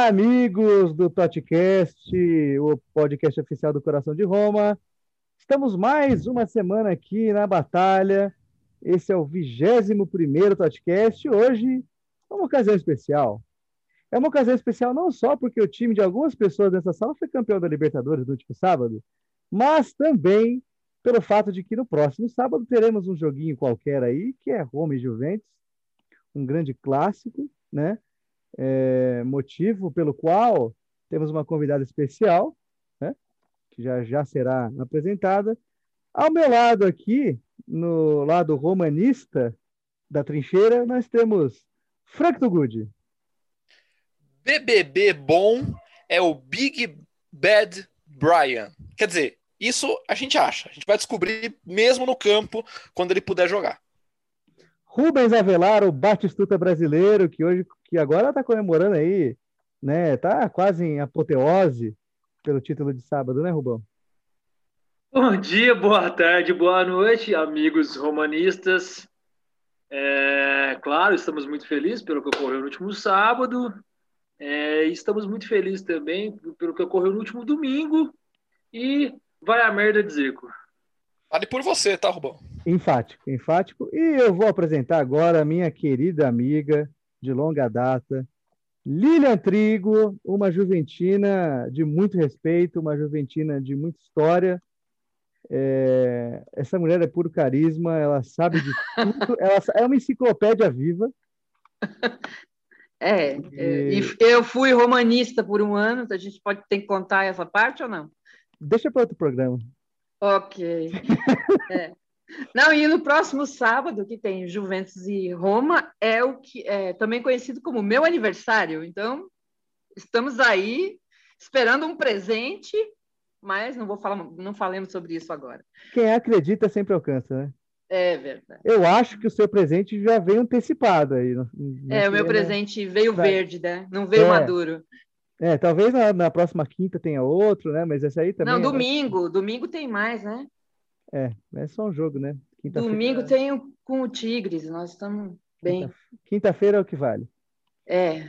Olá, amigos do Totcast, o podcast oficial do Coração de Roma. Estamos mais uma semana aqui na batalha. Esse é o 21 primeiro Totcast. Hoje é uma ocasião especial. É uma ocasião especial não só porque o time de algumas pessoas dessa sala foi campeão da Libertadores no último sábado, mas também pelo fato de que no próximo sábado teremos um joguinho qualquer aí, que é Roma e Juventus, um grande clássico, né? É, motivo pelo qual temos uma convidada especial, né? que já, já será apresentada. Ao meu lado aqui, no lado romanista da trincheira, nós temos Frank do Good. BBB bom é o Big Bad Brian. Quer dizer, isso a gente acha. A gente vai descobrir mesmo no campo quando ele puder jogar. Rubens Avelar, o Batistuta brasileiro, que hoje, que agora está comemorando aí, né? Tá quase em apoteose pelo título de sábado, né, Rubão? Bom dia, boa tarde, boa noite, amigos romanistas. É, claro, estamos muito felizes pelo que ocorreu no último sábado. É, estamos muito felizes também pelo que ocorreu no último domingo. E vai a merda de Zico. Fale por você, tá, Rubão? Enfático, enfático. E eu vou apresentar agora a minha querida amiga de longa data, Lilian Trigo, uma juventina de muito respeito, uma juventina de muita história. É... essa mulher é puro carisma, ela sabe de tudo, ela é uma enciclopédia viva. É, e... eu fui romanista por um ano, a gente pode ter que contar essa parte ou não? Deixa para outro programa. Ok. é. Não, e no próximo sábado, que tem Juventus e Roma, é o que é também conhecido como meu aniversário. Então, estamos aí esperando um presente, mas não vou falar, não falemos sobre isso agora. Quem acredita sempre alcança, né? É verdade. Eu acho que o seu presente já veio antecipado aí. Não, não é, o meu presente veio verde, né? Não veio é. maduro. É, talvez na, na, próxima quinta tenha outro, né? Mas esse aí também. Não, domingo. É... Domingo tem mais, né? É, é só um jogo, né? Domingo tem o, com o Tigres, nós estamos bem. Quinta-feira é o que vale. É.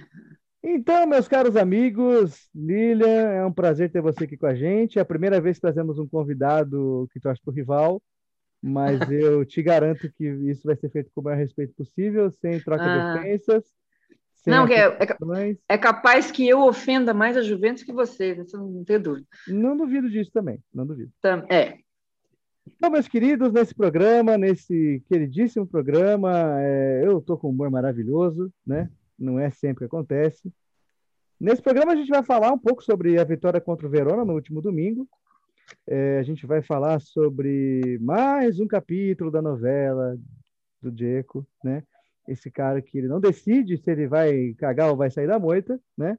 Então, meus caros amigos, Lilian, é um prazer ter você aqui com a gente. É a primeira vez que trazemos um convidado que torce para o rival, mas eu te garanto que isso vai ser feito com o maior respeito possível, sem troca ah. de ofensas. Não, é, é, é, capaz que eu ofenda mais a Juventus que você, não tem dúvida. Não duvido disso também, não duvido. É. Então, meus queridos, nesse programa, nesse queridíssimo programa, é, eu estou com um humor maravilhoso, né? Não é sempre que acontece. Nesse programa a gente vai falar um pouco sobre a vitória contra o Verona no último domingo. É, a gente vai falar sobre mais um capítulo da novela do Diego, né? esse cara que ele não decide se ele vai cagar ou vai sair da moita, né?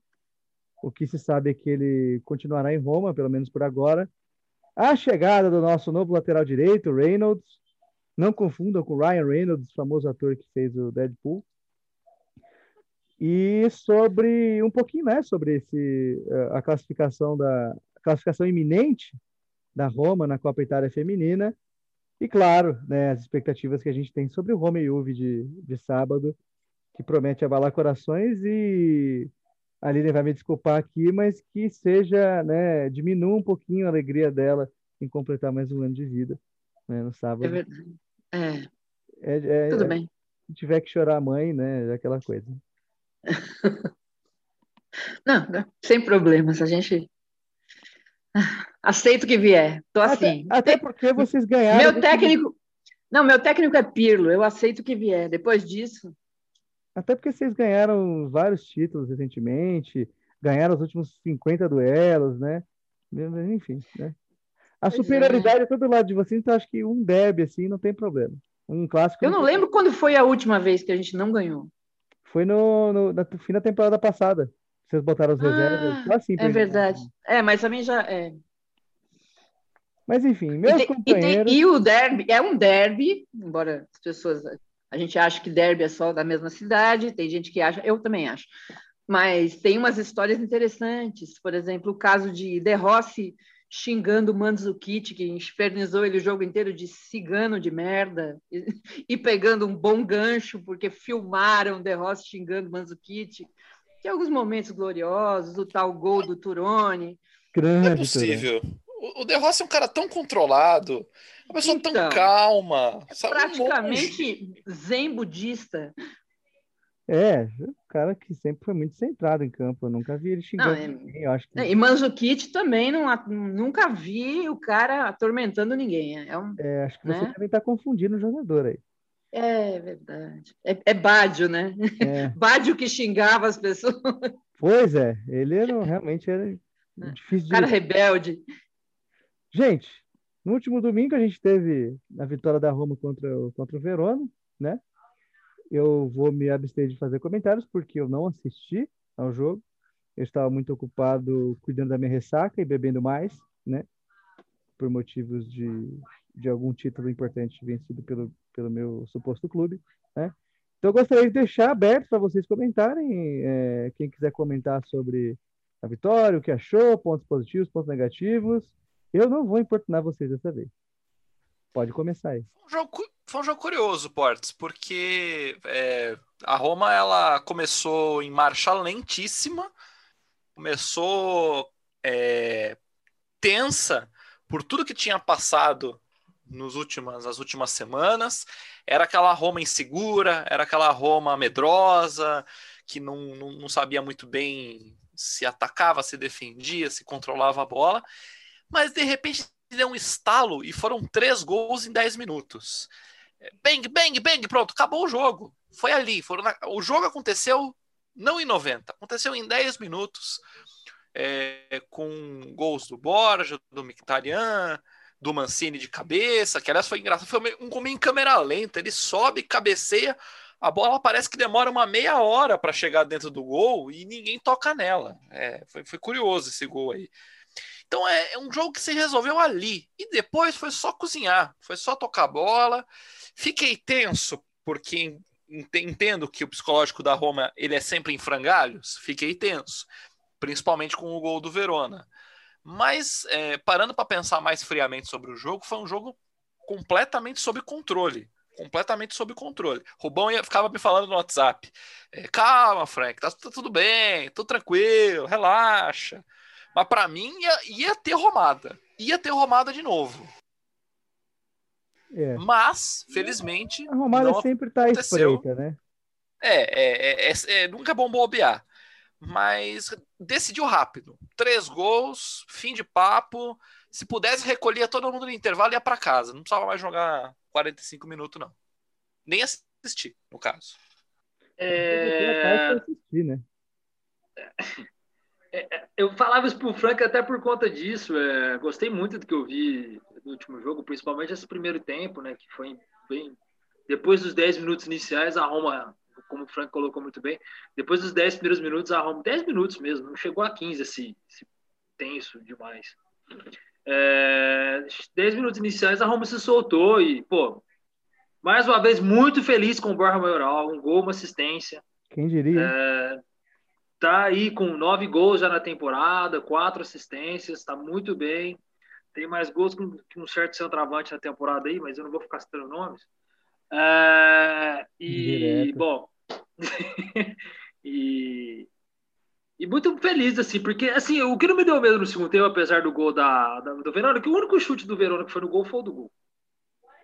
O que se sabe é que ele continuará em Roma, pelo menos por agora. A chegada do nosso novo lateral direito, Reynolds. Não confundam com Ryan Reynolds, famoso ator que fez o Deadpool. E sobre um pouquinho, né, sobre esse a classificação da a classificação iminente da Roma na Copa Itália Feminina e claro, né, as expectativas que a gente tem sobre o Roma e Juve de, de sábado, que promete abalar corações e a Lilian vai me desculpar aqui, mas que seja, né, diminua um pouquinho a alegria dela em completar mais um ano de vida né, no sábado. É verdade. É. É, é, Tudo bem. Se tiver que chorar a mãe, né, é aquela coisa. não, sem problemas. A gente Aceito que vier. Tô assim. Até, porque vocês ganharam. Meu técnico. Não, meu técnico é Pirlo. Eu aceito que vier. Depois disso. Até porque vocês ganharam vários títulos recentemente, ganharam os últimos 50 duelos, né? Enfim, né? A pois superioridade é. é todo lado de vocês, então acho que um derby assim não tem problema. Um clássico. Eu não lembro quando foi a última vez que a gente não ganhou. Foi no, no, fim da temporada passada. Vocês botaram as ah, reservas. assim, é verdade. É, mas também já. É. Mas enfim, meus e tem, companheiros. E, tem, e, o derby é um derby, embora as pessoas. A gente acha que derby é só da mesma cidade, tem gente que acha, eu também acho. Mas tem umas histórias interessantes. Por exemplo, o caso de De Rossi xingando o Mandzukic, que infernizou ele o jogo inteiro de cigano de merda, e, e pegando um bom gancho, porque filmaram De Rossi xingando o Mandzukic. Tem alguns momentos gloriosos, o tal gol do Turone. Grande, não é possível. O, o De Rossi é um cara tão controlado, uma pessoa então, tão calma. Sabe? Praticamente um zen budista. É, o cara que sempre foi muito centrado em campo. Eu nunca vi ele xingando não, é... ninguém. Eu acho que... E Manzukic também não, nunca vi o cara atormentando ninguém. É, um, é acho que você né? também está confundindo o jogador aí. É verdade. É, é Bádio, né? É. Bádio que xingava as pessoas. Pois é, ele era, realmente era é. difícil de. Cara rebelde. Gente, no último domingo a gente teve a vitória da Roma contra, contra o Verona, né? Eu vou me abster de fazer comentários porque eu não assisti ao jogo. Eu estava muito ocupado cuidando da minha ressaca e bebendo mais, né? Por motivos de, de algum título importante vencido pelo, pelo meu suposto clube, né? Então eu gostaria de deixar aberto para vocês comentarem, é, quem quiser comentar sobre a vitória, o que achou, pontos positivos, pontos negativos. Eu não vou importunar vocês dessa vez. Pode começar aí. Um jogo, foi um jogo curioso, Portes, porque é, a Roma ela começou em marcha lentíssima, começou é, tensa por tudo que tinha passado nos últimas, nas últimas semanas. Era aquela Roma insegura, era aquela Roma medrosa, que não, não, não sabia muito bem se atacava, se defendia, se controlava a bola. Mas de repente deu um estalo e foram três gols em dez minutos. Bang, bang, bang, pronto, acabou o jogo. Foi ali. Na... O jogo aconteceu não em 90, aconteceu em 10 minutos. É, com gols do Borja, do Mkhitaryan, do Mancini de cabeça, que aliás foi engraçado, foi um gol em câmera lenta, ele sobe, cabeceia, a bola parece que demora uma meia hora para chegar dentro do gol e ninguém toca nela. É, foi, foi curioso esse gol aí. Então é, é, um jogo que se resolveu ali. E depois foi só cozinhar, foi só tocar bola. Fiquei tenso, porque entendo que o psicológico da Roma ele é sempre em frangalhos. Fiquei tenso, principalmente com o gol do Verona. Mas é, parando para pensar mais friamente sobre o jogo, foi um jogo completamente sob controle. Completamente sob controle. Rubão ia, ficava me falando no WhatsApp: é, calma, Frank, tá, tá, tudo bem, tudo tranquilo, relaxa. Mas para mim ia, ia ter romada. Ia ter romada de novo. É. Mas, felizmente. A Romada sempre tá espreita, né? É, é, é, é, nunca é bom bobear. Mas decidiu rápido. Três gols, fim de papo. Se pudesse, recolhia todo mundo no intervalo e ia para casa. Não precisava mais jogar 45 minutos, não. Nem assistir, no caso. É... Assistir, né? É, eu falava isso pro Frank até por conta disso. É, gostei muito do que eu vi no último jogo, principalmente esse primeiro tempo, né? Que foi bem. Depois dos 10 minutos iniciais, a Roma, como o Frank colocou muito bem, depois dos 10 primeiros minutos, a Roma, 10 minutos mesmo, não chegou a 15 esse, esse tenso demais. É, 10 minutos iniciais, a Roma se soltou e, pô, mais uma vez, muito feliz com o Borja Maioral, um gol, uma assistência. Quem diria? É, tá aí com nove gols já na temporada, quatro assistências, está muito bem. Tem mais gols que um certo centroavante na temporada aí, mas eu não vou ficar citando nomes. É, e, Direto. bom, e, e muito feliz, assim, porque, assim, o que não me deu medo no segundo tempo, apesar do gol da, da do Verona, que o único chute do Verona que foi no gol foi o do gol.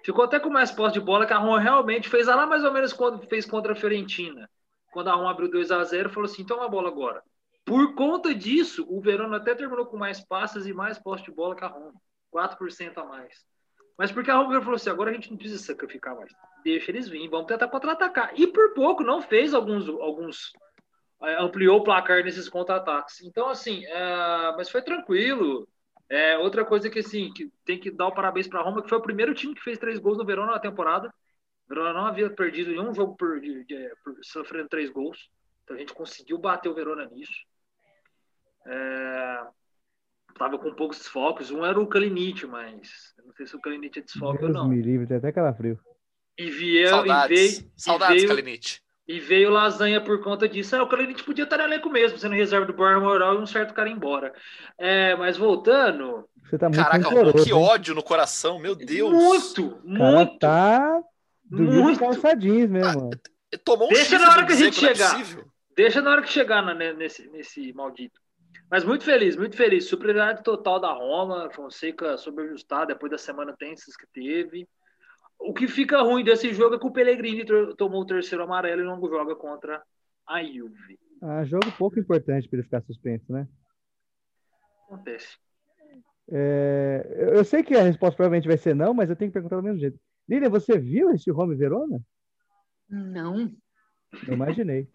Ficou até com mais posse de bola que a Roma realmente fez lá mais ou menos quando fez contra a Fiorentina quando a Roma abriu 2 a 0 falou assim: toma a bola agora. Por conta disso, o Verona até terminou com mais passes e mais posse de bola que a Roma. 4% a mais. Mas porque a Roma falou assim: agora a gente não precisa sacrificar mais. Deixa eles virem, vamos tentar contra-atacar. E por pouco não fez alguns. alguns é, ampliou o placar nesses contra-ataques. Então, assim, é, mas foi tranquilo. É, outra coisa que, assim, que tem que dar o parabéns para a Roma, que foi o primeiro time que fez três gols no Verona na temporada. Verona não havia perdido nenhum jogo por, de, de, por, sofrendo três gols. Então a gente conseguiu bater o Verona nisso. É, tava com poucos desfalques. Um era o Kalinic, mas não sei se o Kalinic é desfoque ou não. me livre, tem até calafrio. E, veio, Saudades. e veio. Saudades, e veio, Kalinic. E veio lasanha por conta disso. Ah, o Kalinic podia estar no elenco mesmo, sendo reserva do Borja Moral e um certo cara embora. É, mas voltando. Você tá muito Caraca, que ódio no coração, meu Deus. Muito, muito. tá do muito. calçadinhos mesmo. Ah, tomou um Deixa na hora que a gente é chegar. Deixa na hora que chegar na, nesse, nesse maldito. Mas muito feliz, muito feliz. Superioridade total da Roma, Fonseca sobreajustado depois da semana tensas que teve. O que fica ruim desse jogo é que o Pellegrini tomou o terceiro amarelo e não joga contra a Juve. Ah, jogo pouco importante para ele ficar suspenso, né? Acontece. É, eu sei que a resposta provavelmente vai ser não, mas eu tenho que perguntar do mesmo jeito. Lilian, você viu esse Rome Verona? Não. Eu imaginei.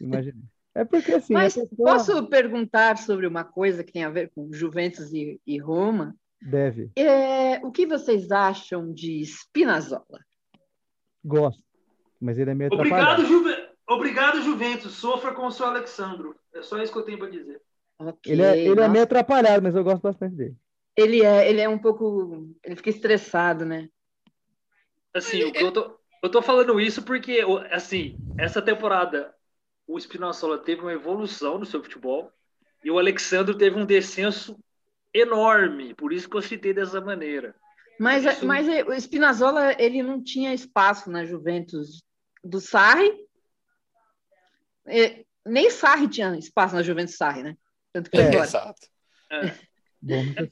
Imaginei. É porque assim. Mas pessoa... posso perguntar sobre uma coisa que tem a ver com Juventus e, e Roma? Deve. É, o que vocês acham de Spinazzola? Gosto. Mas ele é meio Obrigado, Juve... Obrigado, Juventus. Sofra com o seu Alexandro. É só isso que eu tenho para dizer. Okay, ele é, ele é meio atrapalhado, mas eu gosto bastante dele. Ele é, ele é um pouco. Ele fica estressado, né? Assim, o que eu tô, eu tô falando isso porque, assim, essa temporada o Spinazzola teve uma evolução no seu futebol e o Alexandre teve um descenso enorme, por isso que eu citei dessa maneira. Mas, isso... mas o Spinazzola ele não tinha espaço na Juventus do Sarri, nem Sarri tinha espaço na Juventus Sarri, né? Tanto que é, exato. É.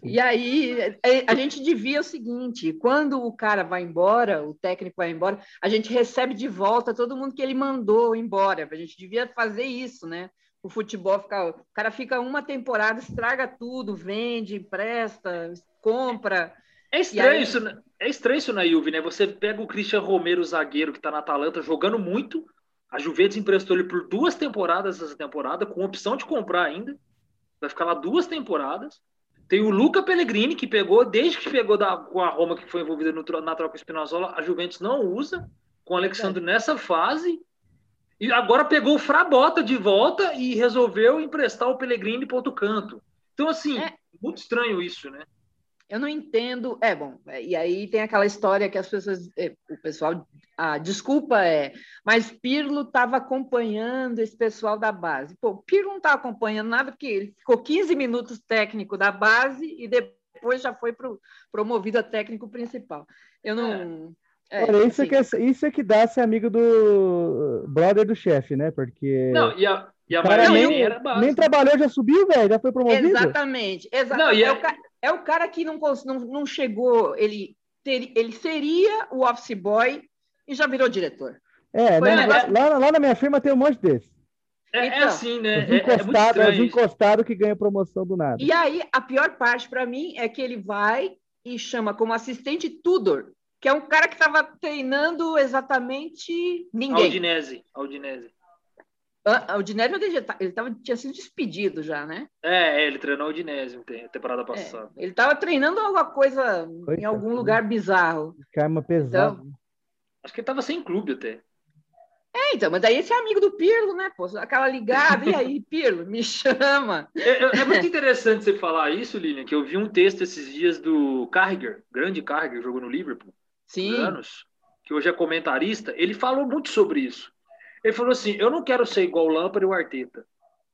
E aí é, a gente devia o seguinte: quando o cara vai embora, o técnico vai embora, a gente recebe de volta todo mundo que ele mandou embora. A gente devia fazer isso, né? O futebol fica, o cara fica uma temporada, estraga tudo, vende, empresta, compra. É estranho aí... isso, né? é estranho isso na Juve, né? Você pega o Christian Romero, zagueiro que está na Atalanta, jogando muito. A Juventus emprestou ele por duas temporadas essa temporada, com opção de comprar ainda. Vai ficar lá duas temporadas. Tem o Luca Pellegrini, que pegou, desde que pegou da, com a Roma, que foi envolvida no, na troca Spinazzola, a Juventus não usa, com o Alexandre nessa fase. E agora pegou o Frabota de volta e resolveu emprestar o Pellegrini para outro canto. Então, assim, é. muito estranho isso, né? Eu não entendo. É bom, é, e aí tem aquela história que as pessoas, é, o pessoal, a desculpa é, mas Pirlo estava acompanhando esse pessoal da base. Pô, Pirlo não estava acompanhando nada porque ele ficou 15 minutos técnico da base e depois já foi pro, promovido a técnico principal. Eu não. É. Olha, isso, assim, é que, isso é que dá ser amigo do brother do chefe, né? Porque. Não, e a, e a cara nem, nem trabalhou, já subiu, velho, já foi promovido. Exatamente, exatamente. Não, é, o, é o cara que não, não, não chegou, ele, ter, ele seria o office boy e já virou diretor. É, né, lá, lá, na minha firma tem um monte desses. É, é, então, é assim, né? Os encostados, é, é encostado que ganha promoção do nada. E aí, a pior parte para mim é que ele vai e chama como assistente Tudor, que é um cara que estava treinando exatamente ninguém. Aldinese, Aldinese. O Udinese ele tava, tinha sido despedido já, né? É, ele treinou o Udinese temporada é, passada. É, ele estava treinando alguma coisa em algum lugar bizarro. Karma pesado. Então, acho que ele estava sem clube até. É, então, mas daí esse é amigo do Pirlo, né? Pô, aquela ligada, e aí, Pirlo, me chama. É, é, é, muito interessante você falar isso, Lilian, que eu vi um texto esses dias do Carragher, grande Carragher, jogou no Liverpool. Sim. Anos, que hoje é comentarista. Ele falou muito sobre isso ele falou assim: eu não quero ser igual o Lampard e o Arteta,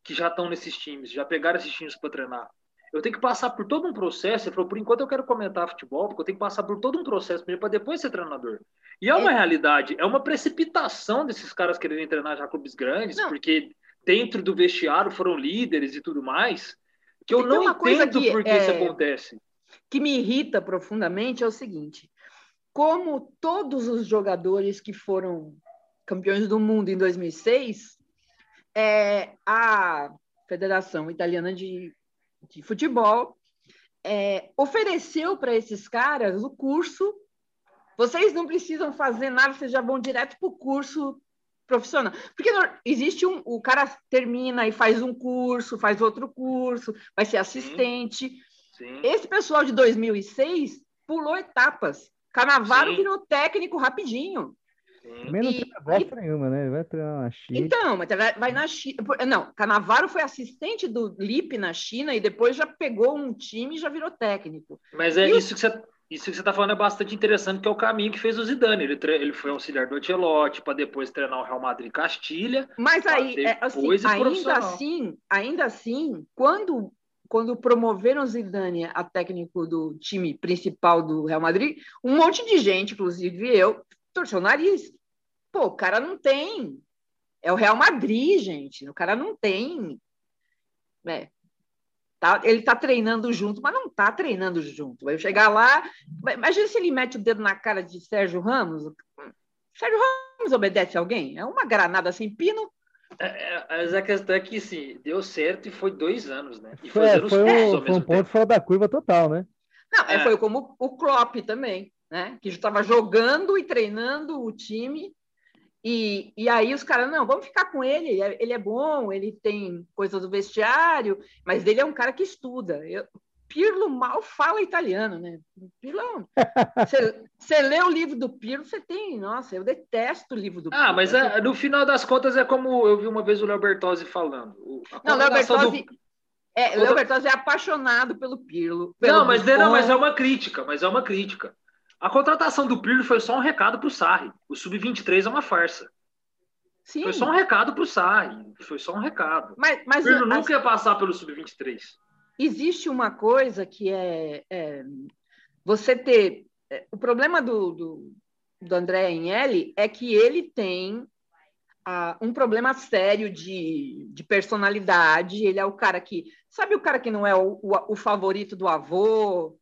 que já estão nesses times, já pegaram esses times para treinar. Eu tenho que passar por todo um processo. Ele falou: por enquanto eu quero comentar futebol, porque eu tenho que passar por todo um processo para depois ser treinador. E é uma é. realidade, é uma precipitação desses caras quererem treinar já clubes grandes, não. porque dentro do vestiário foram líderes e tudo mais. Que eu não entendo que, por que é, isso acontece. Que me irrita profundamente é o seguinte: como todos os jogadores que foram campeões do mundo em 2006, é, a Federação Italiana de, de Futebol é, ofereceu para esses caras o curso. Vocês não precisam fazer nada, vocês já vão direto para o curso profissional. Porque existe um. O cara termina e faz um curso, faz outro curso, vai ser assistente. Sim. Sim. Esse pessoal de 2006 pulou etapas. Canavaro Sim. virou técnico rapidinho. Também não e, tem bosta e... nenhuma, né? Vai treinar na China. Então, mas vai na China. Não, Canavaro foi assistente do Lipe na China e depois já pegou um time e já virou técnico. Mas é e isso o... que você. Isso que você está falando é bastante interessante, que é o caminho que fez o Zidane. Ele, tre... ele foi auxiliar do Ancelotti para depois treinar o Real Madrid Castilha. Mas aí, é, assim, ainda assim, ainda assim, quando quando promoveram o Zidane a técnico do time principal do Real Madrid, um monte de gente, inclusive eu, torceu o nariz. Pô, o cara não tem É o Real Madrid, gente. O cara não tem. Né? Tá, ele está treinando junto, mas não está treinando junto. Vai chegar lá. Imagina se ele mete o dedo na cara de Sérgio Ramos. Sérgio Ramos obedece a alguém? É uma granada sem pino. É, é, mas a questão é que sim, deu certo e foi dois anos, né? E foi, foi, um, foi um ponto fora da curva total, né? Não, é. foi como o Klopp também, né? Que estava jogando e treinando o time e, e aí os caras, não, vamos ficar com ele, ele é, ele é bom, ele tem coisa do vestiário, mas ele é um cara que estuda. Eu, Pirlo mal fala italiano, né? Pirlo, você lê o livro do Pirlo, você tem, nossa, eu detesto o livro do Pirlo. Ah, mas é, no final das contas é como eu vi uma vez o Léo Bertozzi falando. não, Léo Bertozzi, do... é, Léo Bertozzi é apaixonado pelo Pirlo. Pelo não, mas, não, mas é uma crítica, mas é uma crítica. A contratação do Pirlo foi só um recado para o Sarri. O Sub-23 é uma farsa. Sim. Foi só um recado para o Sarri. Foi só um recado. Mas, mas o Pirlo nunca ia passar pelo Sub-23. Existe uma coisa que é, é você ter. É, o problema do, do, do André Agnelli é que ele tem um problema sério de, de personalidade. Ele é o cara que. Sabe o cara que não é o, o, o favorito do avô?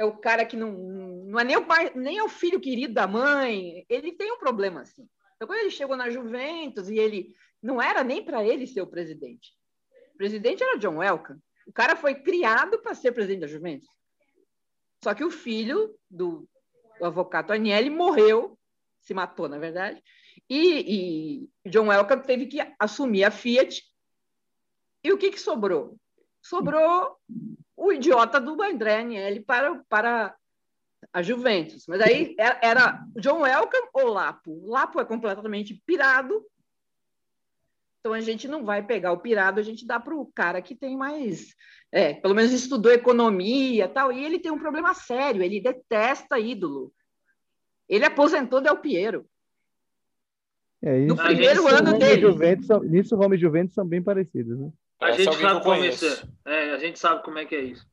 É o cara que não, não é nem o pai, nem é o filho querido da mãe. Ele tem um problema assim. Então, quando ele chegou na Juventus e ele não era nem para ele ser o presidente. O presidente era John Welcome. O cara foi criado para ser presidente da Juventus. Só que o filho do, do avocado Agnelli morreu, se matou, na verdade, e, e John Welcome teve que assumir a Fiat. E o que, que sobrou? Sobrou o idiota do André Agnelli para, para a Juventus. Mas aí era John Welcome ou Lapo. Lapo é completamente pirado. Então a gente não vai pegar o pirado, a gente dá para o cara que tem mais, é, pelo menos estudou economia tal. E ele tem um problema sério, ele detesta ídolo. Ele aposentou Del Piero. É, isso, no primeiro ano dele. Juventus, nisso, Roma e Juventus são bem parecidos, né? A gente sabe como é, é, a gente sabe como é que é isso.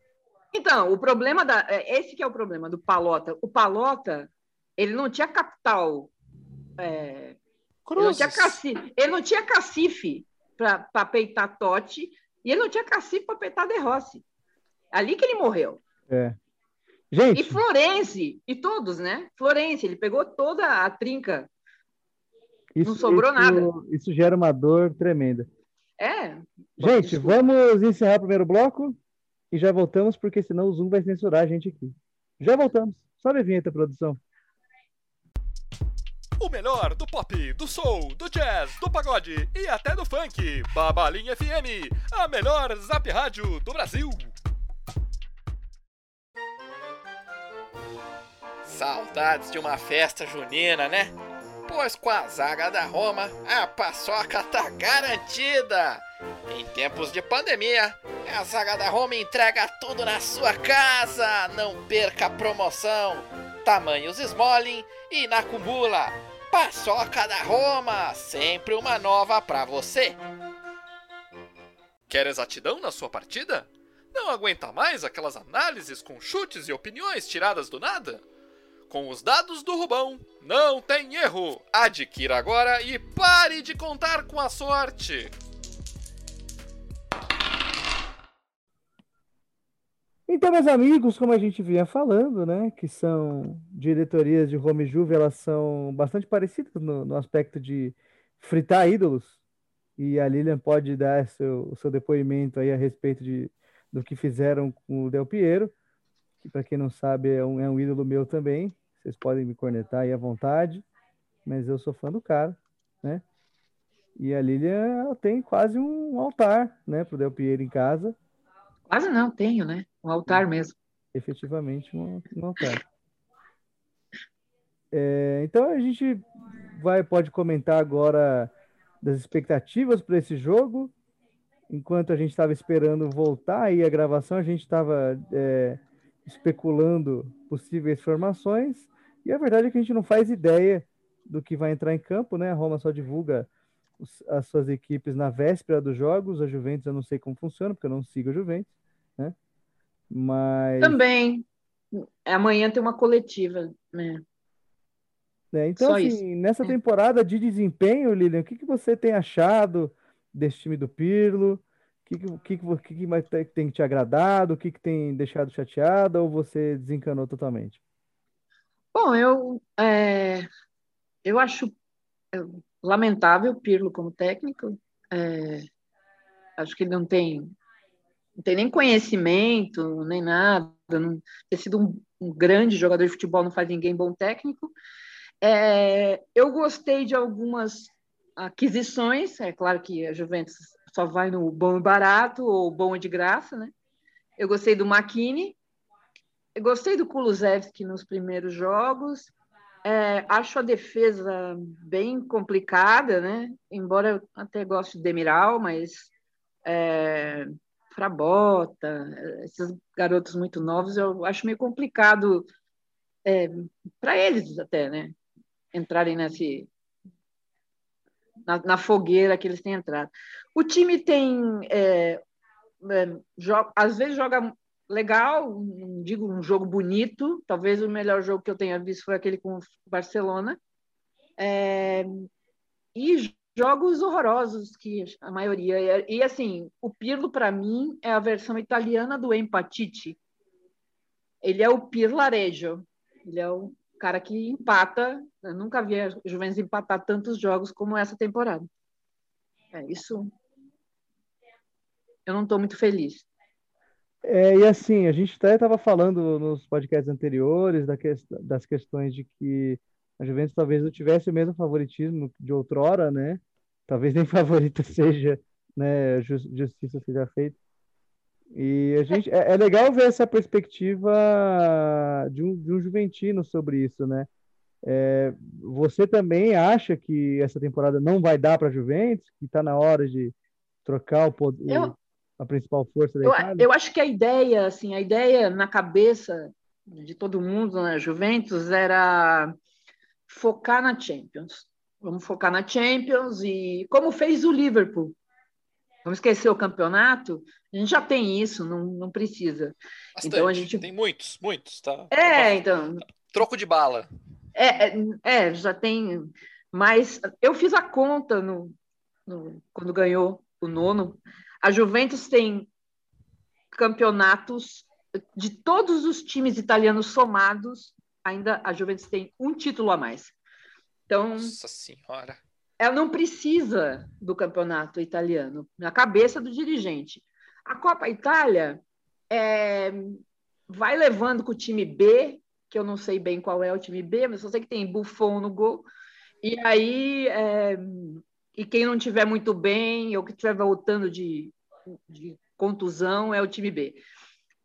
Então, o problema da. É, esse que é o problema do Palota. O Palota, ele não tinha capital. É, ele, não tinha cacife, ele não tinha cacife para peitar Totti e ele não tinha cacife para peitar De Rossi. Ali que ele morreu. É. Gente. E Florense, e todos, né? Florense, ele pegou toda a trinca. Isso, não sobrou isso, nada. Isso gera uma dor tremenda. É. Gente, vamos encerrar o primeiro bloco e já voltamos, porque senão o Zoom vai censurar a gente aqui. Já voltamos. Sobe a vinheta, produção. O melhor do pop, do soul, do jazz, do pagode e até do funk. Babalim FM, a melhor zap rádio do Brasil. Saudades de uma festa junina, né? Pois com a zaga da Roma, a paçoca tá garantida. Em tempos de pandemia, a zaga da Roma entrega tudo na sua casa. Não perca a promoção. Tamanhos Smolin e na Cumbula. Paçoca da Roma, sempre uma nova pra você. Quer exatidão na sua partida? Não aguenta mais aquelas análises com chutes e opiniões tiradas do nada? Com os dados do Rubão, não tem erro! Adquira agora e pare de contar com a sorte! Então, meus amigos, como a gente vinha falando, né, que são diretorias de Home Juve, elas são bastante parecidas no, no, aspecto de fritar ídolos. E a Lilian pode dar seu, o seu depoimento aí a respeito de, do que fizeram com o Del Piero que para quem não sabe é um, é um ídolo meu também. Vocês podem me cornetar aí à vontade, mas eu sou fã do cara, né? E a Lilian tem quase um altar, né, pro Del Piero em casa. Quase não, tenho, né? Um altar mesmo. Efetivamente um, um altar. É, então a gente vai pode comentar agora das expectativas para esse jogo. Enquanto a gente estava esperando voltar aí a gravação, a gente estava é, especulando possíveis formações, e a verdade é que a gente não faz ideia do que vai entrar em campo, né? A Roma só divulga os, as suas equipes na véspera dos jogos, a Juventus eu não sei como funciona, porque eu não sigo a Juventus, né? Mas... Também, amanhã tem uma coletiva, né? Né? Então, Só assim, isso. nessa é. temporada de desempenho, Lilian, o que, que você tem achado desse time do Pirlo? O que, que, que, que, que tem te agradado? O que, que tem deixado chateada? Ou você desencanou totalmente? Bom, eu, é, eu acho é, lamentável o Pirlo como técnico. É, acho que ele não tem, não tem nem conhecimento, nem nada. Não, ter sido um, um grande jogador de futebol não faz ninguém bom técnico. É, eu gostei de algumas aquisições. É claro que a Juventus só vai no bom e barato ou bom e de graça, né? Eu gostei do Makini, eu gostei do Kulusevski nos primeiros jogos. É, acho a defesa bem complicada, né? Embora até goste de Demiral, mas é, Frabota, esses garotos muito novos, eu acho meio complicado é, para eles até, né? Entrarem nesse, na, na, fogueira que eles têm entrado. O time tem, é, é, joga, às vezes joga legal, digo um jogo bonito, talvez o melhor jogo que eu tenha visto foi aquele com o Barcelona. É, e jogos horrorosos, que a maioria. E, assim, o Pirlo, para mim, é a versão italiana do Empatite. Ele é o Pirlarejo. Ele é o cara que empata. Eu nunca vi a Juventus empatar tantos jogos como essa temporada. É isso. Eu não estou muito feliz. É, e assim, a gente até estava falando nos podcasts anteriores da que, das questões de que a Juventus talvez não tivesse o mesmo favoritismo de outrora, né? Talvez nem favorita seja, né? Justiça seja feita. E a gente é, é legal ver essa perspectiva de um, de um juventino sobre isso, né? É, você também acha que essa temporada não vai dar para a Juventus, que está na hora de trocar o, poder, eu, a principal força da eu, Itália? Eu acho que a ideia, assim, a ideia na cabeça de todo mundo na né, Juventus era focar na Champions. Vamos focar na Champions e como fez o Liverpool. Vamos esquecer o campeonato? A gente já tem isso, não, não precisa. Bastante. Então a gente tem muitos, muitos, tá? É, então. Troco de bala. É, é, é, já tem. Mas eu fiz a conta no, no, quando ganhou o nono. A Juventus tem campeonatos de todos os times italianos somados, ainda a Juventus tem um título a mais. Então, Nossa senhora. Ela não precisa do campeonato italiano na cabeça do dirigente. A Copa Itália é, vai levando com o time B, que eu não sei bem qual é o time B, mas eu sei que tem Buffon no gol. E aí é, e quem não tiver muito bem ou que estiver voltando de, de contusão é o time B.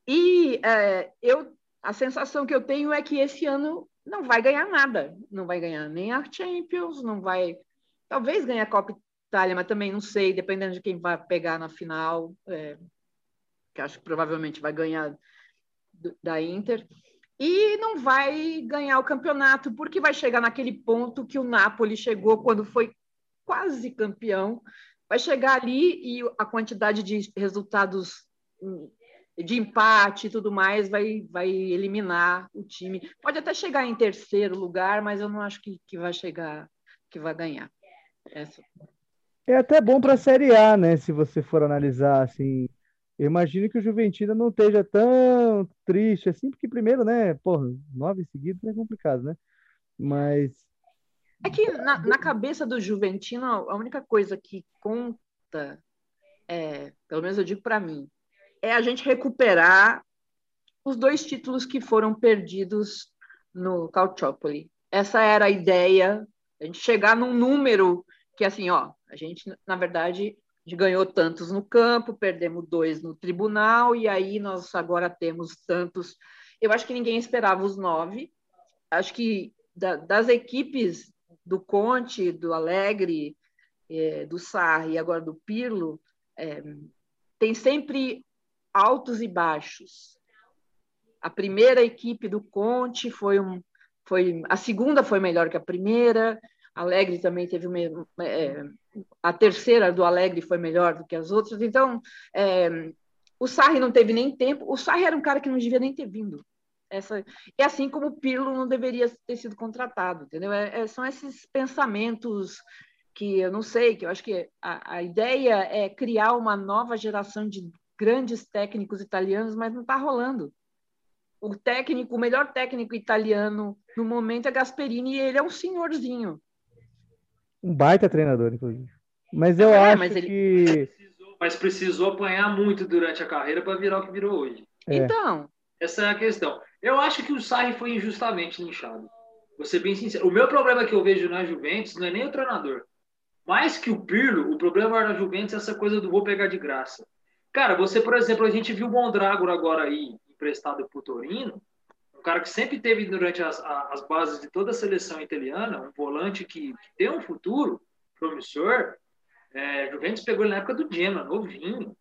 E é, eu, a sensação que eu tenho é que esse ano não vai ganhar nada, não vai ganhar nem a Champions, não vai, talvez ganhe a Copa Itália, mas também não sei, dependendo de quem vai pegar na final, é, que acho que provavelmente vai ganhar da Inter. E não vai ganhar o campeonato, porque vai chegar naquele ponto que o Napoli chegou quando foi quase campeão, vai chegar ali e a quantidade de resultados hum, de empate e tudo mais vai, vai eliminar o time. Pode até chegar em terceiro lugar, mas eu não acho que, que vai chegar, que vai ganhar. É até bom para a Série A, né? Se você for analisar assim. Eu imagino que o Juventina não esteja tão triste assim, porque primeiro, né? Porra, nove seguidos é complicado, né? Mas é que na, na cabeça do Juventino, a única coisa que conta, é, pelo menos eu digo para mim, é a gente recuperar os dois títulos que foram perdidos no Calciopoli. Essa era a ideia, a gente chegar num número que, assim, ó, a gente, na verdade, ganhou tantos no campo, perdemos dois no tribunal, e aí nós agora temos tantos. Eu acho que ninguém esperava os nove. Acho que da, das equipes do Conte, do Alegre, é, do Sarri e agora do Pirlo, é, tem sempre altos e baixos. A primeira equipe do Conte foi um, foi a segunda foi melhor que a primeira. Alegre também teve uma, é, a terceira do Alegre foi melhor do que as outras. Então, é, o Sarri não teve nem tempo. O Sarri era um cara que não devia nem ter vindo. essa e assim como o Pirlo não deveria ter sido contratado, entendeu? É, é, são esses pensamentos que eu não sei, que eu acho que a, a ideia é criar uma nova geração de grandes técnicos italianos, mas não está rolando. O técnico, o melhor técnico italiano no momento é Gasperini e ele é um senhorzinho. Um baita treinador, inclusive. Mas eu é, acho mas ele... que. Mas precisou apanhar muito durante a carreira para virar o que virou hoje. É. Então. Essa é a questão. Eu acho que o Sarri foi injustamente linchado. Vou ser bem sincero. O meu problema que eu vejo na Juventus não é nem o treinador. Mais que o Pirlo, o problema da Juventus é essa coisa do vou pegar de graça. Cara, você, por exemplo, a gente viu o Mondragora agora aí, emprestado pro Torino, um cara que sempre teve durante as, as bases de toda a seleção italiana, um volante que, que tem um futuro promissor. É, Juventus pegou ele na época do Genoa, novinho.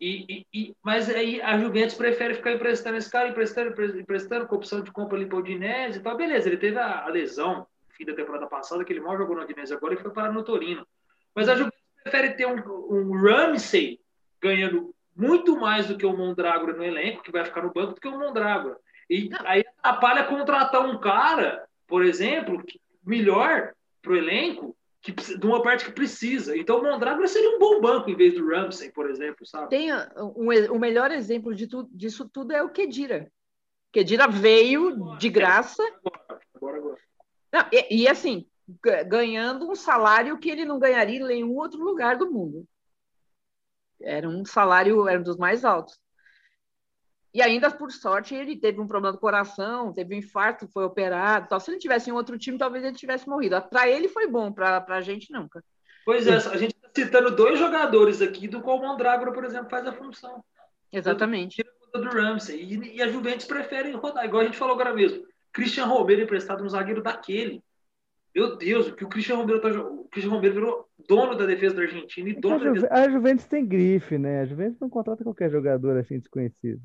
E, e, mas aí a Juventus prefere ficar emprestando esse cara, emprestando, emprestando com opção de compra ali para o Udinese e tal. Beleza, ele teve a, a lesão no fim da temporada passada, que ele mal jogou no Udinese agora e foi parar no Torino. Mas a Juventus prefere ter um, um Ramsey ganhando muito mais do que o Mondragora no elenco, que vai ficar no banco, do que o Mondragora. E aí atrapalha contratar um cara, por exemplo, melhor para o elenco, que, de uma parte que precisa. Então o Mondragora seria um bom banco em vez do Ramsey, por exemplo, sabe? Tem um, o melhor exemplo de tu, disso tudo é o Kedira. Kedira veio de graça. Agora, agora, agora. Não, e, e, assim, ganhando um salário que ele não ganharia em nenhum outro lugar do mundo. Era um salário, era um dos mais altos. E ainda, por sorte, ele teve um problema do coração, teve um infarto, foi operado. Tal. Se ele tivesse em outro time, talvez ele tivesse morrido. Para ele foi bom, para a gente nunca. Pois é, a gente está citando dois jogadores aqui, do qual o Mondragora, por exemplo, faz a função. Exatamente. Do, do Ramsey. E, e a Juventus prefere rodar, igual a gente falou agora mesmo. Christian Romero emprestado um zagueiro daquele. Meu Deus, o que o Christian Romero tá O Christian Romero virou dono da defesa da Argentina e é dono a, Ju... a Juventus tem grife, né? A Juventus não contrata qualquer jogador assim desconhecido.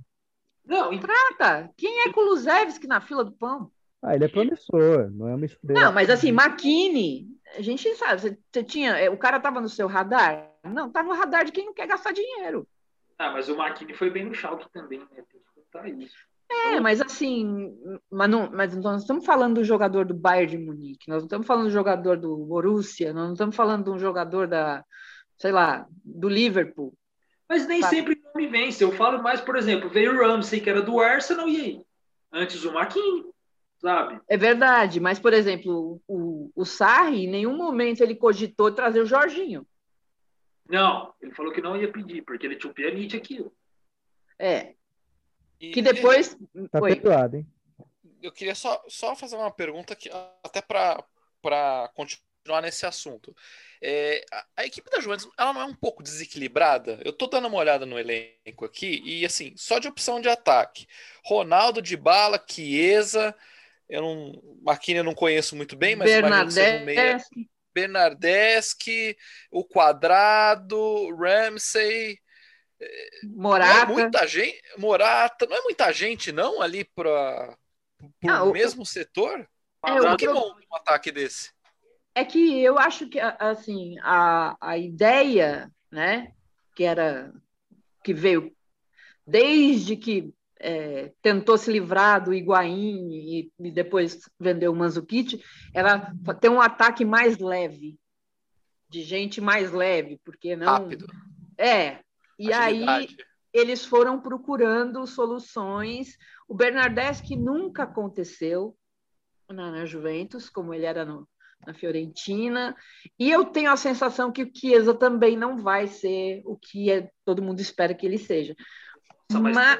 Não, e... Trata. Quem é Kulusevski na fila do pão? Ah, ele é promissor, não é uma estrela. Não, mas assim, Makini, a gente sabe, você, você tinha, é, o cara estava no seu radar? Não, estava no radar de quem não quer gastar dinheiro. Ah, mas o Makini foi bem no Schalke também, né? Tem que contar isso. É, mas assim, mas, não, mas nós não estamos falando do jogador do Bayern de Munique, nós não estamos falando do jogador do Borussia, nós não estamos falando de um jogador da, sei lá, do Liverpool. Mas nem sabe? sempre nome vence. Eu falo mais, por exemplo, veio o Ramsey, que era do Arsenal, e aí? Antes o Maquinho, sabe? É verdade, mas, por exemplo, o, o Sarri, em nenhum momento ele cogitou trazer o Jorginho. Não, ele falou que não ia pedir, porque ele tinha o Pjanic aqui. É. E, que depois... Tá perdoado, hein? Eu queria só, só fazer uma pergunta que até para continuar nesse assunto. É, a, a, equipe da Juventus, ela não é um pouco desequilibrada? Eu tô dando uma olhada no elenco aqui e, assim, só de opção de ataque. Ronaldo, de bala, Chiesa, eu não, Marquinhos eu não conheço muito bem, mas Bernardeschi, Bernardeschi, o Quadrado, Ramsey, Morata. Não é muita gente, Morata, não é muita gente não ali para o ah, mesmo setor? É, o que monta um ataque desse? é que eu acho que assim a, a ideia, né, que era que veio desde que é, tentou se livrar do Higuaín e, e depois vendeu o Manzukic, era ter um ataque mais leve, de gente mais leve, porque não rápido. É. E Agilidade. aí eles foram procurando soluções. O Bernardeschi nunca aconteceu na, na Juventus, como ele era no, na Fiorentina. E eu tenho a sensação que o Chiesa também não vai ser o que é, todo mundo espera que ele seja. Nossa, mas, mas...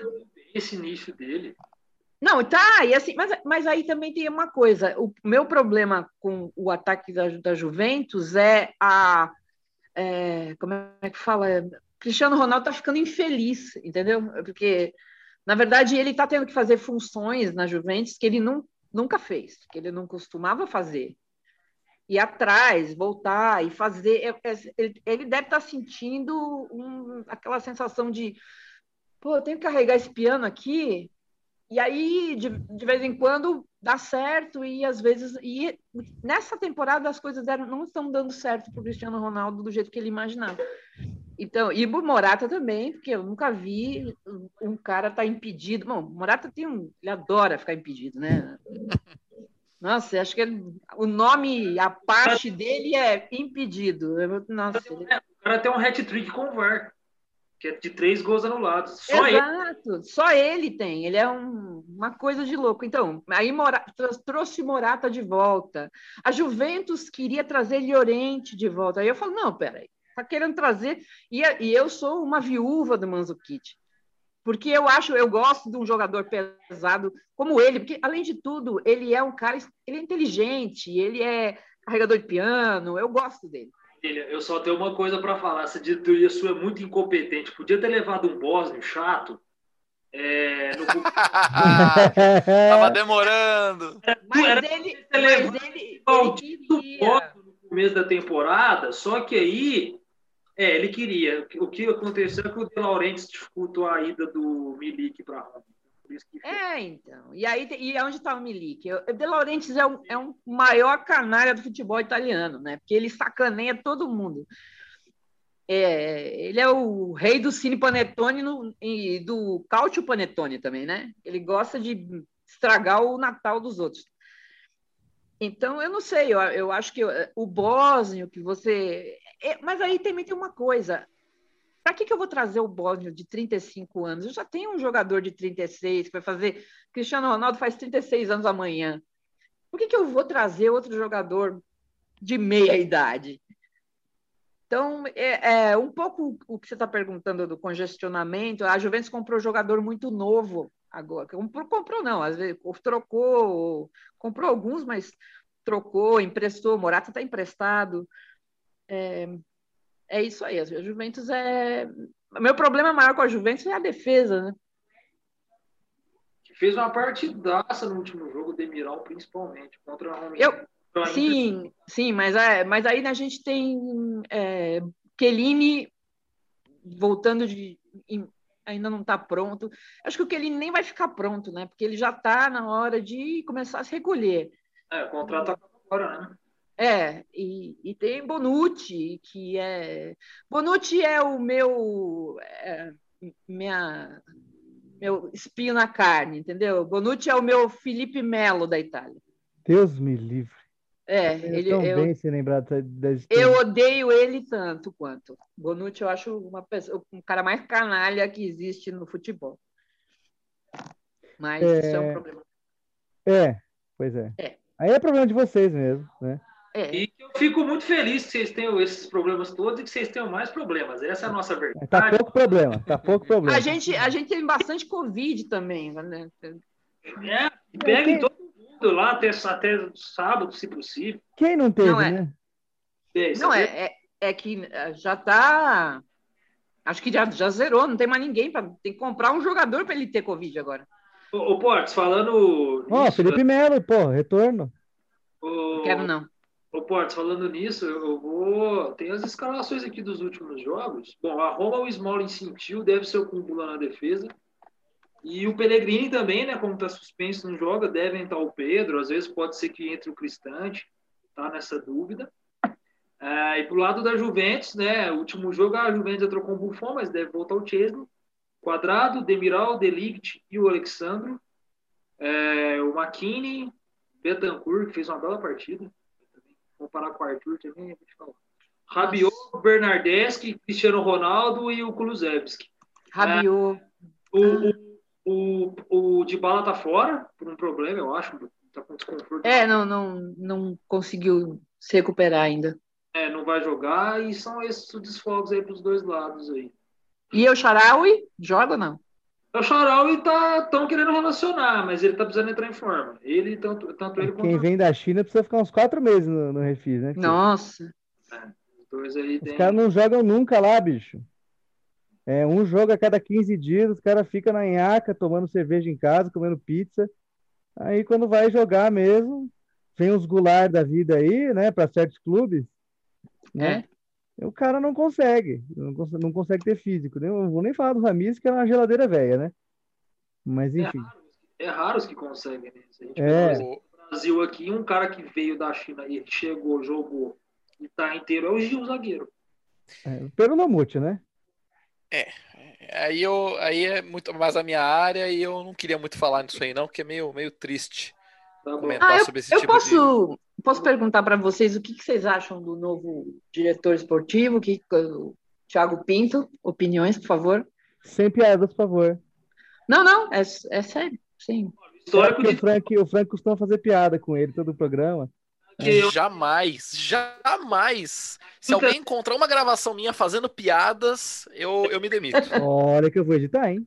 esse início dele. Não, tá, e assim, mas, mas aí também tem uma coisa. O meu problema com o ataque da, da Juventus é a. É, como é que fala? Cristiano Ronaldo tá ficando infeliz, entendeu? Porque, na verdade, ele tá tendo que fazer funções na Juventus que ele não, nunca fez, que ele não costumava fazer ir atrás, voltar e fazer. É, é, ele deve estar sentindo um, aquela sensação de, pô, eu tenho que carregar esse piano aqui, e aí, de, de vez em quando, dá certo e às vezes e nessa temporada as coisas deram, não estão dando certo para o Cristiano Ronaldo do jeito que ele imaginava. Então, e o Morata também, porque eu nunca vi um cara estar tá impedido. Bom, Morata tem um, ele adora ficar impedido, né? Nossa, acho que ele, o nome, a parte dele é impedido. Nossa, ele... O cara tem um hat-trick com o VAR que é de três gols anulados. Só Exato, ele. só ele tem. Ele é um, uma coisa de louco. Então, aí Morata, trouxe Morata de volta. A Juventus queria trazer Llorente de volta. Aí eu falo, não, peraí, tá querendo trazer. E, e eu sou uma viúva do Manzukic. Porque eu acho, eu gosto de um jogador pesado como ele, porque, além de tudo, ele é um cara, ele é inteligente, ele é carregador de piano, eu gosto dele. Eu só tenho uma coisa para falar. Essa diretoria sua é muito incompetente. Podia ter levado um Bosnio chato. É, no... Tava demorando. Mas Era ele, mas ele, ele no começo da temporada, só que aí é, ele queria. O que aconteceu é que o De Laurentiis dificultou a ida do Milik para Roma. É, então. E aí, e onde está o Milik? De Laurentiis é um, é um maior canalha do futebol italiano, né? Porque ele sacaneia todo mundo. É, ele é o rei do cine panetone no, e do cautio panetone também, né? Ele gosta de estragar o Natal dos outros. Então, eu não sei, eu, eu acho que o bósnio que você. É, mas aí também tem uma coisa: para que, que eu vou trazer o Bósnio de 35 anos? Eu já tenho um jogador de 36 que vai fazer. Cristiano Ronaldo faz 36 anos amanhã. Por que, que eu vou trazer outro jogador de meia idade? Então, é, é um pouco o que você está perguntando do congestionamento. A Juventus comprou jogador muito novo agora. Comprou, comprou não, às vezes trocou, comprou alguns, mas trocou, emprestou. Morata está emprestado. É, é isso aí. A Juventus é. Meu problema maior com a Juventus é a defesa, né? Fez uma partidaça no último jogo, Demiral, principalmente, contra a Eu... Sim, sim, mas, é, mas aí a gente tem é, Kelini voltando de. Ainda não está pronto. Acho que o Kelini nem vai ficar pronto, né? Porque ele já está na hora de começar a se recolher. É, o contrato agora, né? É, e, e tem Bonucci, que é. Bonucci é o meu. É, minha, meu espinho na carne, entendeu? Bonucci é o meu Felipe Melo da Itália. Deus me livre. É, eu ele tão eu, bem se lembrar da, Eu odeio ele tanto quanto. Bonucci eu acho uma pessoa, um cara mais canalha que existe no futebol. Mas é... isso é um problema. É, pois é. é. Aí é problema de vocês mesmo, né? É. E eu fico muito feliz que vocês tenham esses problemas todos e que vocês tenham mais problemas. Essa é a nossa verdade. Tá pouco problema, tá pouco problema. A gente, a gente tem bastante Covid também, né? É, pega em todo mundo lá até, até sábado, se possível. Quem não teve, não é, né? É, não, é, é, é que é, já tá. Acho que já, já zerou, não tem mais ninguém. Pra, tem que comprar um jogador para ele ter Covid agora. Ô, ô Portes, falando. Ó, oh, Felipe Melo, pô, retorno. Não quero não. Ô, Portes, falando nisso, eu vou. Tem as escalações aqui dos últimos jogos. Bom, a Roma, o Smalling sentiu, deve ser o cúmulo na defesa. E o Pellegrini também, né? Como está suspenso, não joga, deve entrar o Pedro. Às vezes pode ser que entre o Cristante, tá nessa dúvida. É, e pro lado da Juventus, né? O último jogo a Juventus já trocou o Buffon, mas deve voltar o Chesney. Quadrado, Demiral, Delict e o Alexandro. É, o McKinney, Betancourt, que fez uma bela partida comparar com o Arthur também, vou te falar. Rabiot, Bernardeschi, Cristiano Ronaldo e o Kulusevski. Rabiot. É, o, o, o, o Dybala tá fora, por um problema, eu acho. Tá com desconforto. É, não, não, não conseguiu se recuperar ainda. É, não vai jogar e são esses os desfogos aí pros dois lados aí. E o Sharawi joga ou não? O Sharawi tá tão querendo relacionar, mas ele tá precisando entrar em forma. Ele, tanto, tanto ele Quem vem da China precisa ficar uns quatro meses no, no refis, né? Nossa. É, os dois aí os tem... caras não jogam nunca lá, bicho. É, um jogo a cada 15 dias, os caras ficam na nhaca, tomando cerveja em casa, comendo pizza. Aí quando vai jogar mesmo, vem os gular da vida aí, né, para certos clubes, né? É o cara não consegue, não consegue, não consegue ter físico. Não vou nem falar do Ramis, que é uma geladeira velha, né? Mas é enfim. É raro, é raro os que conseguem. Né? É. Brasil aqui, um cara que veio da China e chegou, jogou e tá inteiro é o Gil, zagueiro. É, pelo Mamute, né? É, aí, eu, aí é muito mais a minha área e eu não queria muito falar nisso aí não, porque é meio, meio triste tá comentar ah, eu, sobre esse eu tipo posso, de... posso perguntar para vocês o que, que, vocês acham do novo diretor esportivo, que, o Thiago Pinto, opiniões, por favor. Sem piadas, por favor. Não, não, é, é sério, sim. Histórico de... o, Frank, o Frank costuma fazer piada com ele todo o programa. Eu... Jamais, jamais. Se alguém encontrar uma gravação minha fazendo piadas, eu, eu me demito. Olha que eu vou editar, hein?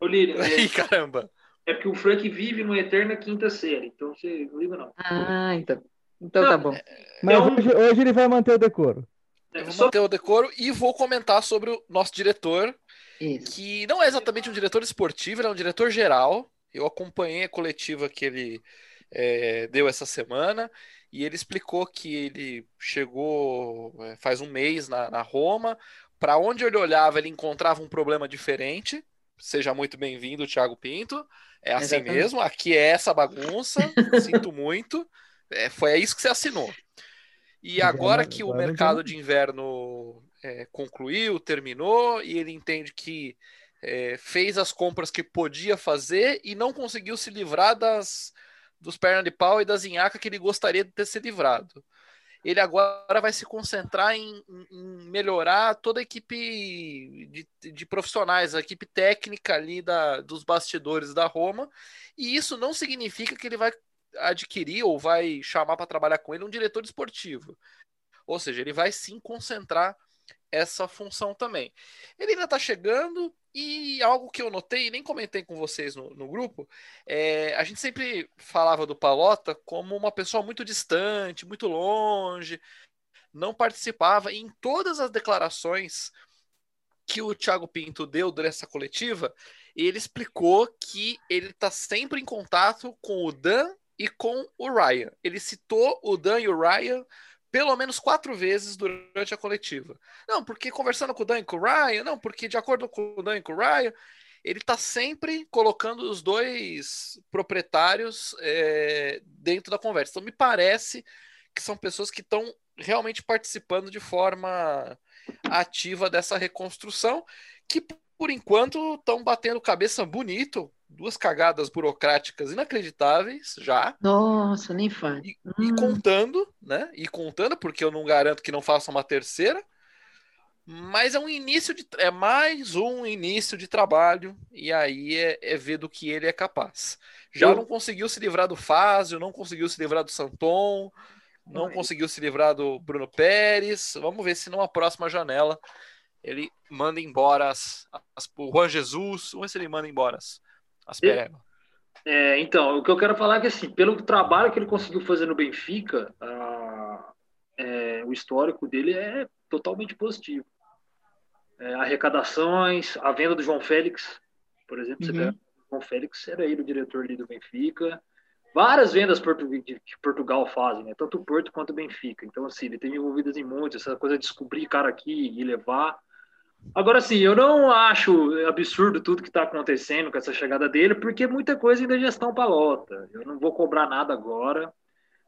Ô, Lírio, é... caramba. É porque o Frank vive no eterna quinta série, então você não liga, não. Ah, então. Então tá não, tá bom. Mas então... hoje, hoje, ele vai manter o decoro. Eu vou manter o decoro e vou comentar sobre o nosso diretor, Isso. que não é exatamente um diretor esportivo, ele é um diretor geral. Eu acompanhei a coletiva que ele é, deu essa semana e ele explicou que ele chegou é, faz um mês na, na Roma. Para onde ele olhava, ele encontrava um problema diferente. Seja muito bem-vindo, Thiago Pinto. É assim Exatamente. mesmo, aqui é essa bagunça, sinto muito. É, foi isso que você assinou. E agora que o mercado de inverno é, concluiu, terminou, e ele entende que é, fez as compras que podia fazer e não conseguiu se livrar das, dos pernas de pau e da zinhaca que ele gostaria de ter se livrado. Ele agora vai se concentrar em, em melhorar toda a equipe de, de, profissionais, a equipe técnica ali da, dos bastidores da Roma, e isso não significa que ele vai adquirir ou vai chamar para trabalhar com ele um diretor esportivo. Ou seja, ele vai sim concentrar essa função também. Ele ainda está chegando e algo que eu notei, nem comentei com vocês no, no grupo, é, a gente sempre falava do Palota como uma pessoa muito distante, muito longe, não participava. E em todas as declarações que o Thiago Pinto deu durante coletiva, ele explicou que ele está sempre em contato com o Dan e com o Ryan. Ele citou o Dan e o Ryan pelo menos quatro vezes durante a coletiva. Não, porque conversando com o Dan e com o Ryan, não, porque de acordo com o Dan e com o Ryan, ele está sempre colocando os dois proprietários é, dentro da conversa. Então me parece que são pessoas que estão realmente participando de forma ativa dessa reconstrução, que por enquanto estão batendo cabeça bonito duas cagadas burocráticas inacreditáveis já. Nossa, nem faz. E, hum. e, contando, né? E contando, porque eu não garanto que não faça uma terceira. Mas é um início de. É mais um início de trabalho. E aí é, é ver do que ele é capaz. Já eu... não conseguiu se livrar do Fázio, não conseguiu se livrar do Santon, não Ai. conseguiu se livrar do Bruno Pérez. Vamos ver se numa próxima janela ele manda embora as, as, o Juan Jesus. Vamos ver se ele manda embora as, as. É, então, o que eu quero falar é que, assim, pelo trabalho que ele conseguiu fazer no Benfica, a, é, o histórico dele é totalmente positivo. É, arrecadações, a venda do João Félix, por exemplo, uhum. você pega, o João Félix era ele o diretor ali do Benfica. Várias vendas que Portugal fazem, né? tanto o Porto quanto o Benfica. Então, assim, ele tem envolvidas em muitos, essa coisa de descobrir cara aqui e levar. Agora, sim, eu não acho absurdo tudo que está acontecendo com essa chegada dele, porque muita coisa ainda é gestão palota. Eu não vou cobrar nada agora.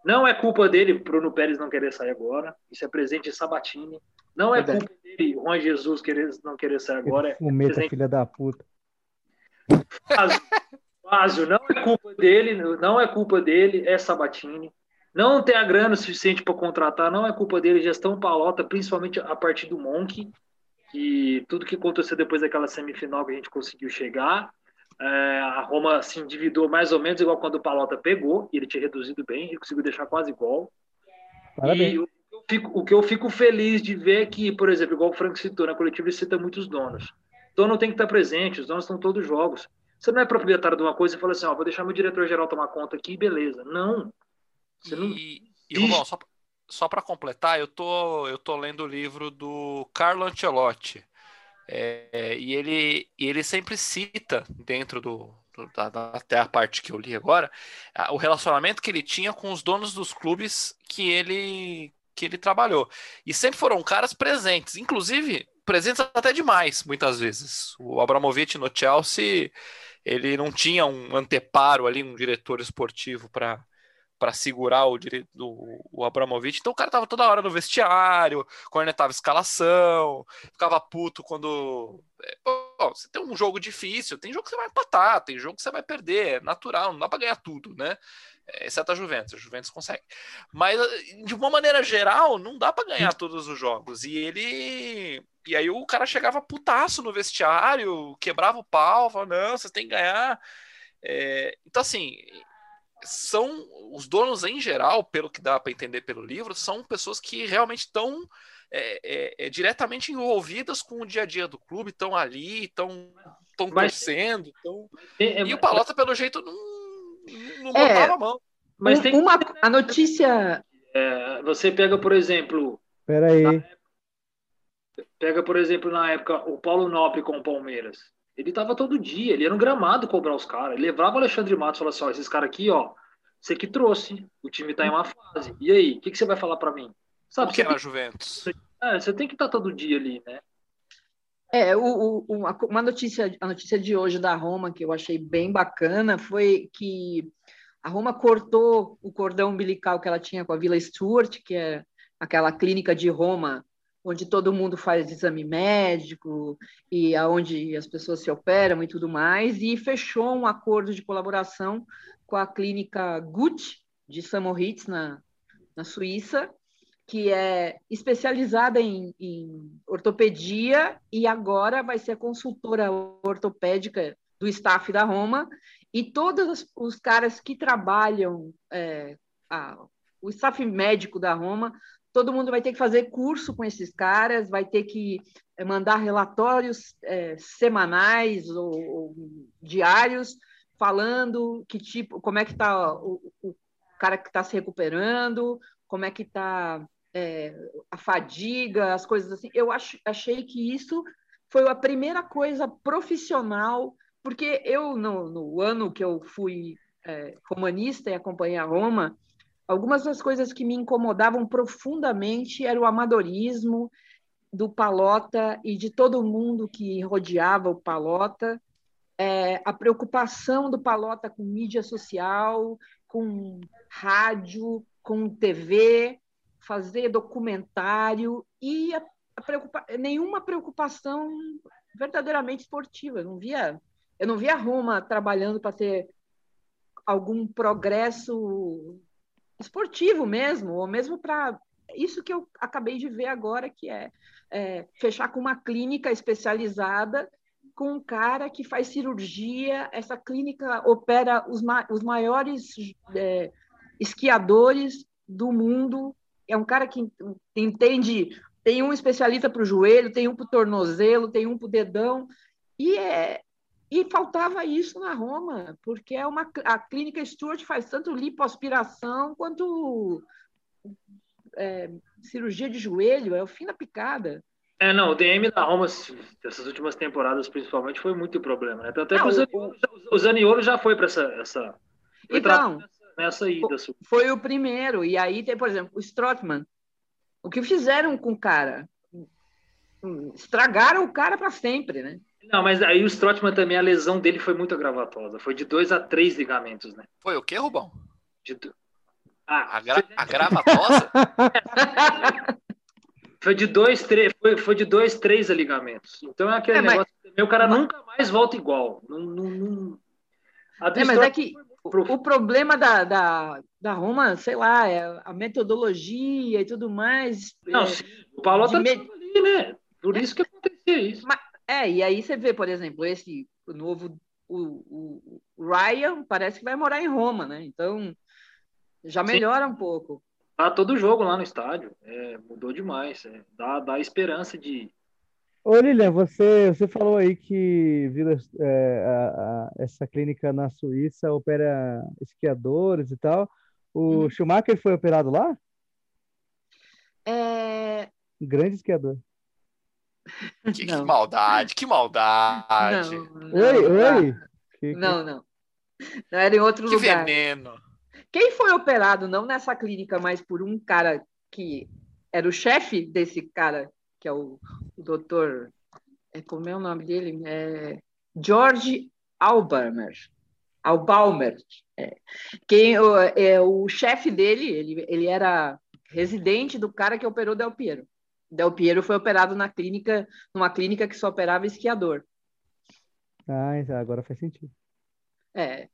Não é culpa dele Bruno Pérez não querer sair agora. Isso é presente Sabatini. Não é culpa dele Juan Jesus querer, não querer sair agora. É Fumeta, presente... filha da puta. Fázio, não é culpa dele, não é culpa dele, é Sabatini. Não ter a grana suficiente para contratar, não é culpa dele, gestão palota, principalmente a partir do Monk que tudo que aconteceu depois daquela semifinal que a gente conseguiu chegar, é, a Roma se endividou mais ou menos igual quando o Palota pegou, e ele tinha reduzido bem, ele conseguiu deixar quase igual. Parabéns. E o, fico, o que eu fico feliz de ver é que, por exemplo, igual o Frank citou, na coletiva ele cita muitos donos. O dono tem que estar presente, os donos estão todos jogos. Você não é proprietário de uma coisa e fala assim, ó, vou deixar meu diretor-geral tomar conta aqui, beleza. Não. Você não... E, e Rubão, só, só para completar, eu tô, eu tô lendo o livro do Carlo Ancelotti. É, e, ele, ele sempre cita, dentro do, do da, até a parte que eu li agora, a, o relacionamento que ele tinha com os donos dos clubes que ele, que ele trabalhou. E sempre foram caras presentes, inclusive presentes até demais, muitas vezes. O Abramovich no Chelsea, ele não tinha um anteparo ali, um diretor esportivo para para segurar o, o, o Abramovich. Então o cara tava toda hora no vestiário, cornetava escalação, ficava puto quando. É, bom, você tem um jogo difícil, tem jogo que você vai empatar, tem jogo que você vai perder, é natural, não dá para ganhar tudo, né? É, exceto a Juventus, a Juventus consegue. Mas, de uma maneira geral, não dá para ganhar todos os jogos. E ele. E aí o cara chegava putaço no vestiário, quebrava o pau, falava: não, vocês têm que ganhar. É... Então, assim, são os donos em geral, pelo que dá para entender pelo livro, são pessoas que realmente estão é, é, é, diretamente envolvidas com o dia a dia do clube, estão ali, estão torcendo. Tão... É, é, e o Palota, pelo jeito, não, não botava a mão. Mas tem uma, a notícia. você pega, por exemplo. Peraí. Pega, por exemplo, na época, o Paulo Nobre com o Palmeiras. Ele tava todo dia, ele era um gramado cobrar os caras. Ele levava o Alexandre Matos e falava assim: ó, esses caras aqui, ó, você que trouxe, o time tá em uma fase. E aí, o que, que você vai falar para mim? Sabe, que era Juventus? É, você tem que estar tá todo dia ali, né? É, o, o, uma notícia, a notícia de hoje da Roma que eu achei bem bacana foi que a Roma cortou o cordão umbilical que ela tinha com a Vila Stuart, que é aquela clínica de Roma onde todo mundo faz exame médico e aonde as pessoas se operam e tudo mais, e fechou um acordo de colaboração com a clínica Gut de Samoritz na, na Suíça, que é especializada em, em ortopedia e agora vai ser a consultora ortopédica do staff da Roma. E todos os caras que trabalham é, a, o staff médico da Roma todo mundo vai ter que fazer curso com esses caras, vai ter que eh, mandar relatórios é, semanais ou, ou, diários falando que tipo, como é que está o, o, cara que está se recuperando, como é que está é, eh, a fadiga, as coisas assim. Eu achei que isso foi a primeira coisa profissional, porque eu, no, no ano que eu fui é, romanista e acompanhei a Roma, Algumas das coisas que me incomodavam profundamente era o amadorismo do Palota e de todo mundo que rodeava o Palota, é, a preocupação do Palota com mídia social, com rádio, com TV, fazer documentário e a, a preocupa nenhuma preocupação verdadeiramente esportiva. Eu não via, eu não via Roma trabalhando para ter algum progresso esportivo mesmo, ou mesmo para isso que eu acabei de ver agora, que é, é, fechar com uma clínica especializada com um cara que faz cirurgia. Essa clínica opera os, ma os maiores é, esquiadores do mundo. É um cara que entende. Tem um especialista para o joelho, tem um para o tornozelo, tem um para o dedão. E é, e faltava isso na Roma, porque é uma, a clínica Stuart faz tanto lipoaspiração quanto é, cirurgia de joelho, é o fim da picada. É, não, o DM da Roma, dessas últimas temporadas principalmente, foi muito problema, né? Até não, o, Zaniolo, o Zaniolo já foi para essa, essa então, nessa, nessa ida. Foi o primeiro, e aí tem, por exemplo, o Strottman. O que fizeram com o cara? Estragaram o cara para sempre, né? Não, mas aí o Strottman também, a lesão dele foi muito agravatosa. Foi de dois a três ligamentos, né? Foi o quê, Rubão? De... Ah, Agra agravatosa? foi de dois, três, foi, foi de dois, três ligamentos. Então é aquele é, negócio. Mas... O cara mas... nunca mais volta igual. Não, não, não... É, mas é que o, o problema da, da, da Roma, sei lá, é a metodologia e tudo mais. Não, é, sim, o Paulo tá me... ali, né? Por isso que acontecia isso. Mas, é, e aí você vê, por exemplo, esse novo o, o, Ryan parece que vai morar em Roma, né? Então já melhora Sim. um pouco. Tá todo jogo lá no estádio, é, mudou demais, é, dá, dá esperança de. Ô Lilian, você, você falou aí que é, a, a, essa clínica na Suíça opera esquiadores e tal. O uhum. Schumacher foi operado lá? É... Grande esquiador. Que, que, maldade, que maldade. Não, não, oi, oi. Que, não, não. Não era em outro que lugar. Que veneno. Quem foi operado, não nessa clínica, mas por um cara que era o chefe desse cara, que é o, o doutor. É, como é o nome dele? É George Albamer. ao Balmer. É. Quem, o, é, o chefe dele, ele, ele era residente do cara que operou Del Piero. Del Piero foi operado na clínica, numa clínica que só operava esquiador. Ah, agora faz sentido. É.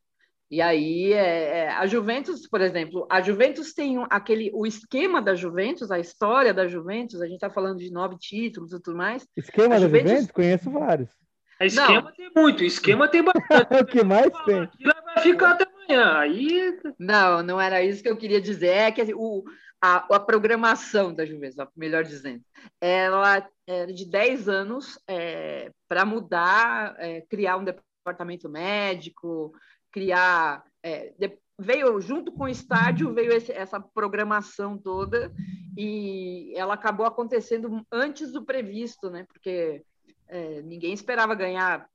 E aí, é, é, a Juventus, por exemplo, a Juventus tem aquele, o esquema da Juventus, a história da Juventus, a gente está falando de nove títulos e tudo mais. Esquema a da Juventus, Juventus conheço vários. A esquema Não. tem muito, esquema tem bastante. o que mais tem? Aquilo vai ficar até amanhã. Aí... Não, não era isso que eu queria dizer. É que o, a, a programação da Juventus, melhor dizendo, ela era de 10 anos é, para mudar, é, criar um departamento médico, criar. É, de, veio junto com o estádio, veio esse, essa programação toda, e ela acabou acontecendo antes do previsto, né? Porque é, ninguém esperava ganhar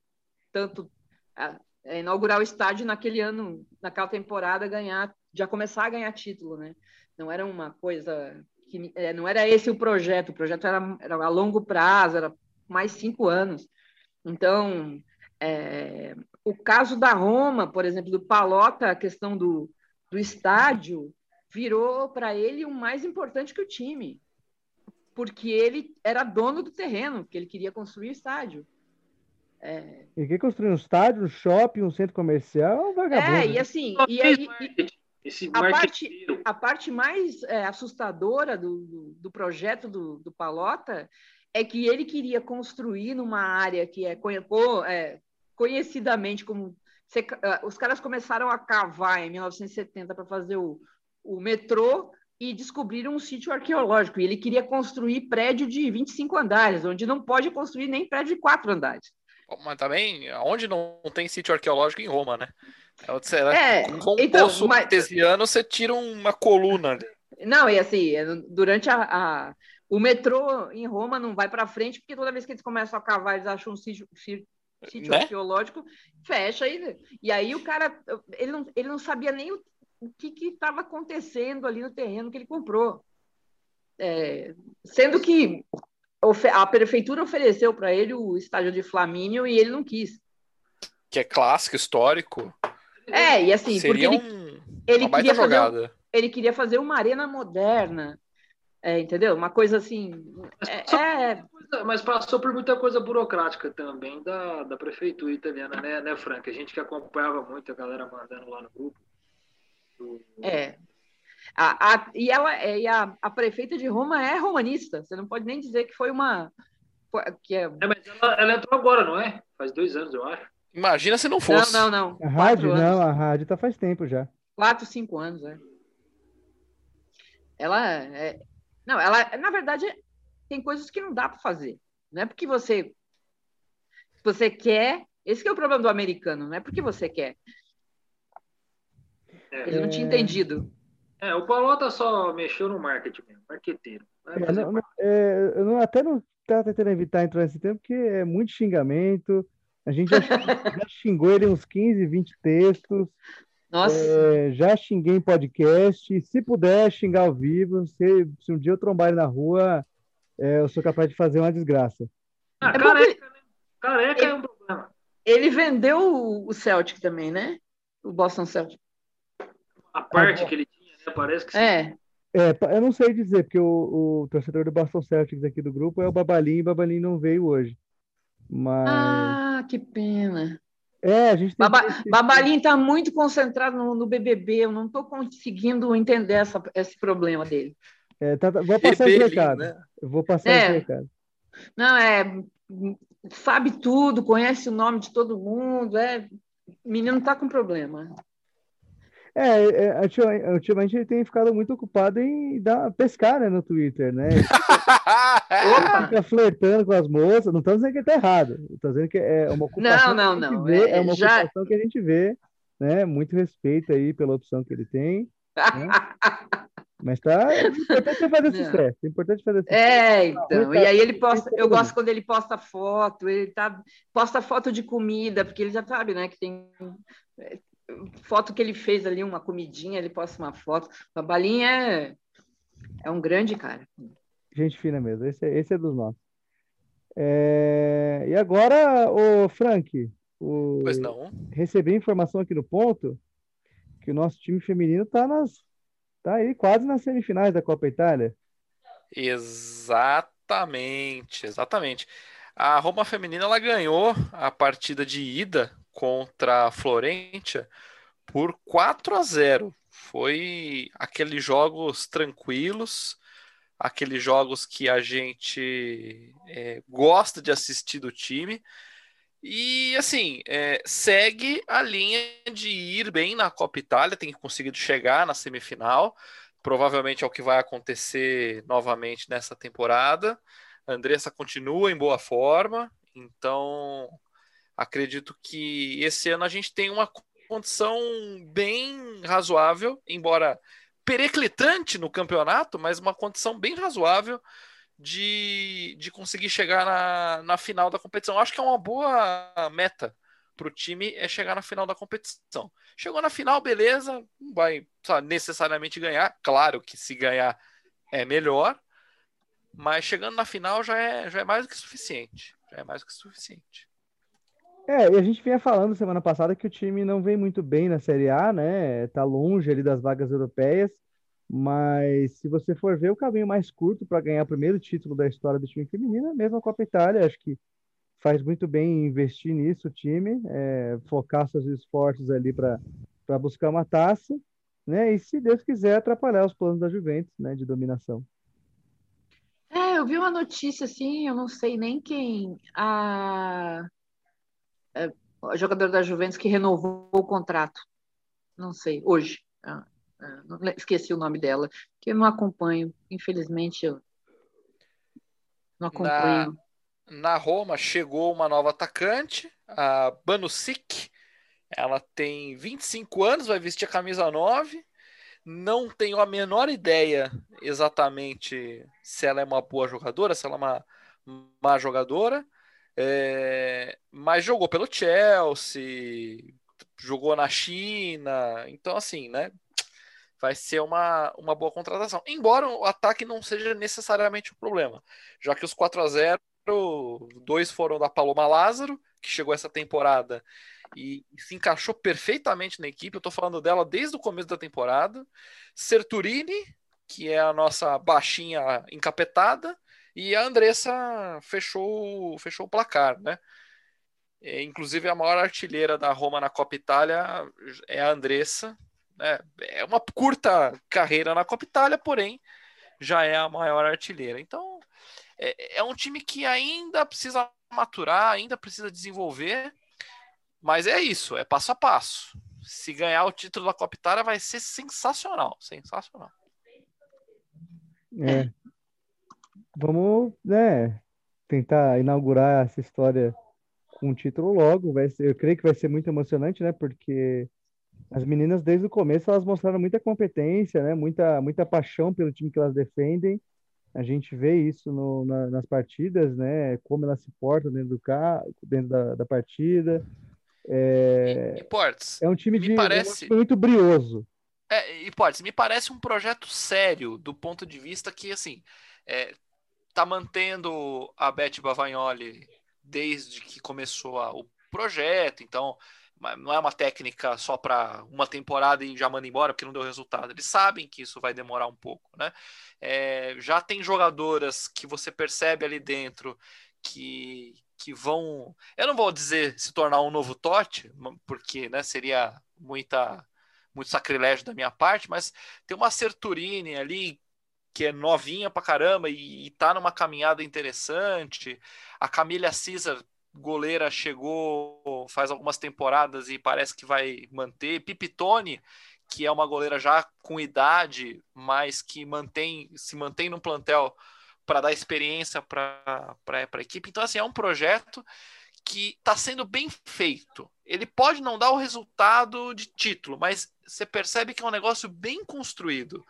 tanto. É, inaugurar o estádio naquele ano, naquela temporada, ganhar, já começar a ganhar título, né? Não era uma coisa que é, não era esse o projeto. O projeto era, era a longo prazo, era mais cinco anos. Então, é, o caso da Roma, por exemplo, do Palota, a questão do, do estádio, virou para ele o mais importante que o time, porque ele era dono do terreno, porque ele queria construir o estádio. É... Ele quer construir um estádio, um shopping, um centro comercial, um vagabundo. É, e assim, e aí, e, a, parte, a parte mais é, assustadora do, do, do, projeto do, do Palota é que ele queria construir numa área que é, é conhecidamente como. Ah, os caras começaram a cavar em 1970 para fazer o, o metrô e descobriram um sítio arqueológico. E ele queria construir prédio de 25 andares, onde não pode construir nem prédio de quatro andares. Mas também, onde não tem sítio arqueológico em Roma, né? É, com um então, poço mas... artesiano, você tira uma coluna. Não, e assim, durante a, a... o metrô em Roma não vai para frente, porque toda vez que eles começam a cavar, eles acham um sítio, sítio né? arqueológico, fecha aí. E aí o cara, ele não, ele não sabia nem o, o que estava acontecendo ali no terreno que ele comprou. É, sendo que a prefeitura ofereceu para ele o estádio de Flamínio e ele não quis. Que é clássico, histórico. É, e assim, Seria porque ele, um, ele queria jogada. fazer, ele queria fazer uma arena moderna, é, entendeu? Uma coisa assim. É, é, mas passou por muita coisa burocrática também da, da prefeitura italiana, né, né, Frank? A gente que acompanhava muito a galera mandando lá no grupo. Do... É. A, a, e ela, é, e a, a prefeita de Roma é romanista. Você não pode nem dizer que foi uma. Que é... é mas ela, ela, entrou agora, não é? Faz dois anos, eu acho. Imagina se não fosse. Não, não, não. A rádio, não, a rádio tá faz tempo já. Quatro, cinco anos, é. Ela é. Não, ela, na verdade, tem coisas que não dá para fazer. Não é porque você você quer. Esse é o problema do americano, não é porque você quer. É, Ele não tinha entendido. É, o Palota só mexeu no marketing mesmo, marqueteiro. É, não, não, é, eu não, até não tá tentando evitar entrar nesse tempo, porque é muito xingamento. A gente já, já xingou ele uns 15, 20 textos. Nossa. É, já xinguei em podcast. Se puder xingar ao vivo, se, se um dia eu trombar ele na rua, é, eu sou capaz de fazer uma desgraça. Ah, é careca, né? Careca ele, é um problema. Ele vendeu o Celtic também, né? O Boston Celtic. A parte ah, que ele tinha, né? Parece que sim. É. É, eu não sei dizer, porque o, o torcedor do Boston Celtics aqui do grupo é o Babalim, e o Babalim não veio hoje. Mas... Ah, que pena. É, a gente Baba, Babalim está muito concentrado no, no, BBB, eu não estou conseguindo entender essa, esse problema dele. É, tá, tá, vou passar esse recado. Né? Eu vou passar é. esse recado. Não, é. Sabe tudo, conhece o nome de todo mundo. É, o menino está com problema. É, é, ultimamente ele tem ficado muito ocupado em dar, pescar né, no Twitter, né? Ele fica flertando com as moças. Não estou dizendo que ele está errado. Estou dizendo que é uma ocupação. Não, não, não. Vê, é, é, uma já... ocupação que a gente vê, né? Muito respeito aí pela opção que ele tem. Né? Mas tá. É importante fazer sucesso. É importante fazer sucesso. É, então. e aí ele posta. Eu gosto quando ele posta foto, ele tá, posta foto de comida, porque ele já sabe, né? Que tem é, foto que ele fez ali, uma comidinha, ele posta uma foto. A balinha é, é um grande cara. Gente fina mesmo. Esse, é, esse é dos nossos. É... E agora, o Frank, O... Pois não. Recebi informação aqui no ponto que o nosso time feminino tá nas tá aí quase nas semifinais da Copa Itália. Exatamente, exatamente. A Roma feminina ela ganhou a partida de ida contra a Florentia por 4 a 0. Foi aqueles jogos tranquilos, aqueles jogos que a gente é, gosta de assistir do time. E assim, é, segue a linha de ir bem na Copa Itália, tem conseguido chegar na semifinal. Provavelmente é o que vai acontecer novamente nessa temporada. Andressa continua em boa forma, então acredito que esse ano a gente tem uma condição bem razoável, embora periclitante no campeonato, mas uma condição bem razoável de, de conseguir chegar na, na final da competição. Acho que é uma boa meta para o time é chegar na final da competição. Chegou na final, beleza, não vai sabe, necessariamente ganhar. Claro que se ganhar é melhor, mas chegando na final já é, já é mais do que suficiente. Já é mais do que suficiente. É, e a gente vinha falando semana passada que o time não vem muito bem na Série A, né? Tá longe ali das vagas europeias. Mas se você for ver o caminho mais curto para ganhar o primeiro título da história do time feminino, é mesmo a Copa Itália. Acho que faz muito bem investir nisso o time, é, focar seus esforços ali para buscar uma taça, né? E se Deus quiser atrapalhar os planos da Juventus, né? De dominação. É, eu vi uma notícia assim, eu não sei nem quem a, é, a jogador da Juventus que renovou o contrato, não sei hoje. Ah, é, esqueci o nome dela, que eu não acompanho, infelizmente eu não acompanho. Na, na Roma chegou uma nova atacante, a Banusic, ela tem 25 anos, vai vestir a camisa 9, não tenho a menor ideia exatamente se ela é uma boa jogadora, se ela é uma má jogadora, é, mas jogou pelo Chelsea, jogou na China, então assim, né? vai ser uma, uma boa contratação. Embora o ataque não seja necessariamente o problema, já que os 4 a 0 dois foram da Paloma Lázaro, que chegou essa temporada e se encaixou perfeitamente na equipe. Eu estou falando dela desde o começo da temporada. Serturini, que é a nossa baixinha encapetada, e a Andressa fechou, fechou o placar, né? É, inclusive a maior artilheira da Roma na Copa Itália é a Andressa, né? É uma curta carreira na Copa Itália, porém já é a maior artilheira. Então é, é um time que ainda precisa maturar, ainda precisa desenvolver, mas é isso, é passo a passo. Se ganhar o título da Copa Itália vai ser sensacional, sensacional. É. Vamos, né, tentar inaugurar essa história com um título logo. Vai ser, eu creio que vai ser muito emocionante, né? Porque as meninas, desde o começo, elas mostraram muita competência, né? Muita, muita paixão pelo time que elas defendem. A gente vê isso no, na, nas partidas, né? Como elas se portam dentro do carro, dentro da, da partida. É, e, Portes, é um time de parece... muito brioso. É, e Portes, me parece um projeto sério do ponto de vista que, assim, é, tá mantendo a Beth Bavagnoli desde que começou a, o projeto, então não é uma técnica só para uma temporada e já manda embora porque não deu resultado. Eles sabem que isso vai demorar um pouco, né? É, já tem jogadoras que você percebe ali dentro que, que vão, eu não vou dizer se tornar um novo Totti, porque né, seria muita muito sacrilégio da minha parte, mas tem uma Serturini ali que é novinha pra caramba e, e tá numa caminhada interessante. A Camila Cesar goleira chegou faz algumas temporadas e parece que vai manter. Pipitone, que é uma goleira já com idade, mas que mantém se mantém no plantel para dar experiência para a equipe. Então, assim, é um projeto que está sendo bem feito. Ele pode não dar o resultado de título, mas você percebe que é um negócio bem construído.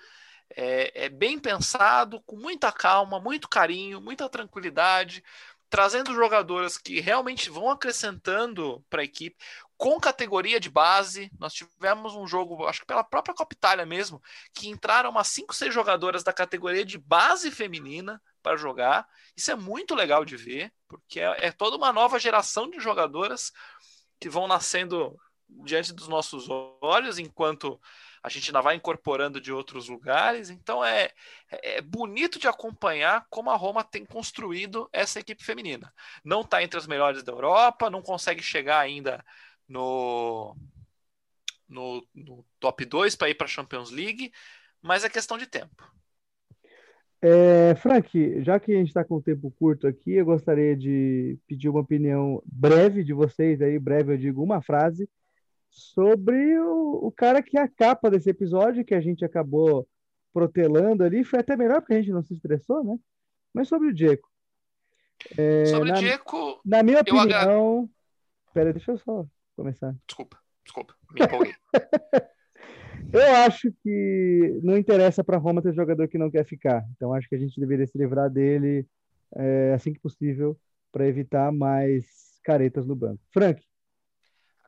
É, é bem pensado, com muita calma, muito carinho, muita tranquilidade trazendo jogadoras que realmente vão acrescentando para a equipe, com categoria de base. Nós tivemos um jogo, acho que pela própria Copa Itália mesmo, que entraram umas 5, 6 jogadoras da categoria de base feminina para jogar. Isso é muito legal de ver, porque é, é toda uma nova geração de jogadoras que vão nascendo diante dos nossos olhos, enquanto a gente ainda vai incorporando de outros lugares. Então é, é bonito de acompanhar como a Roma tem construído essa equipe feminina. Não está entre as melhores da Europa, não consegue chegar ainda no, no, no top 2 para ir para a Champions League, mas é questão de tempo. É, Frank, já que a gente está com o tempo curto aqui, eu gostaria de pedir uma opinião breve de vocês aí, breve eu digo uma frase, sobre o, o cara que é a capa desse episódio, que a gente acabou protelando ali, foi até melhor porque a gente não se estressou, né? Mas sobre o Diego. É, sobre na, o Diego. Na minha opinião. Agra... Pera, deixa eu só começar. Desculpa, desculpa, me empolguei. eu acho que não interessa para Roma ter jogador que não quer ficar. Então acho que a gente deveria se livrar dele é, assim que possível para evitar mais caretas no banco. Frank.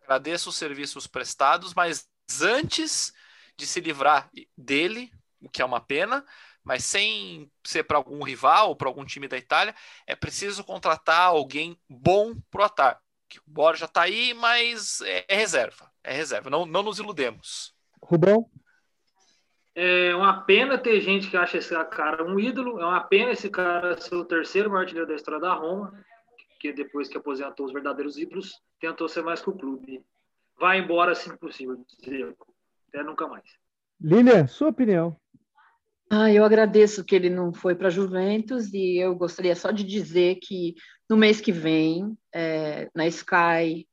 Agradeço os serviços prestados, mas antes de se livrar dele, o que é uma pena, mas sem ser para algum rival ou para algum time da Itália, é preciso contratar alguém bom pro ataque. O Borja está aí, mas é, é, reserva. É reserva. Não, não nos iludemos. Rubão? É uma pena ter gente que acha esse cara um ídolo. É uma pena esse cara ser o terceiro maior artilheiro da história da Roma que depois que aposentou os verdadeiros ídolos, tentou ser mais que o clube. Vai embora assim possível, dizer, até nunca mais. Lilian, sua opinião. Ah, eu agradeço que ele não foi para Juventus e eu gostaria só de dizer que no mês que vem, é, na Sky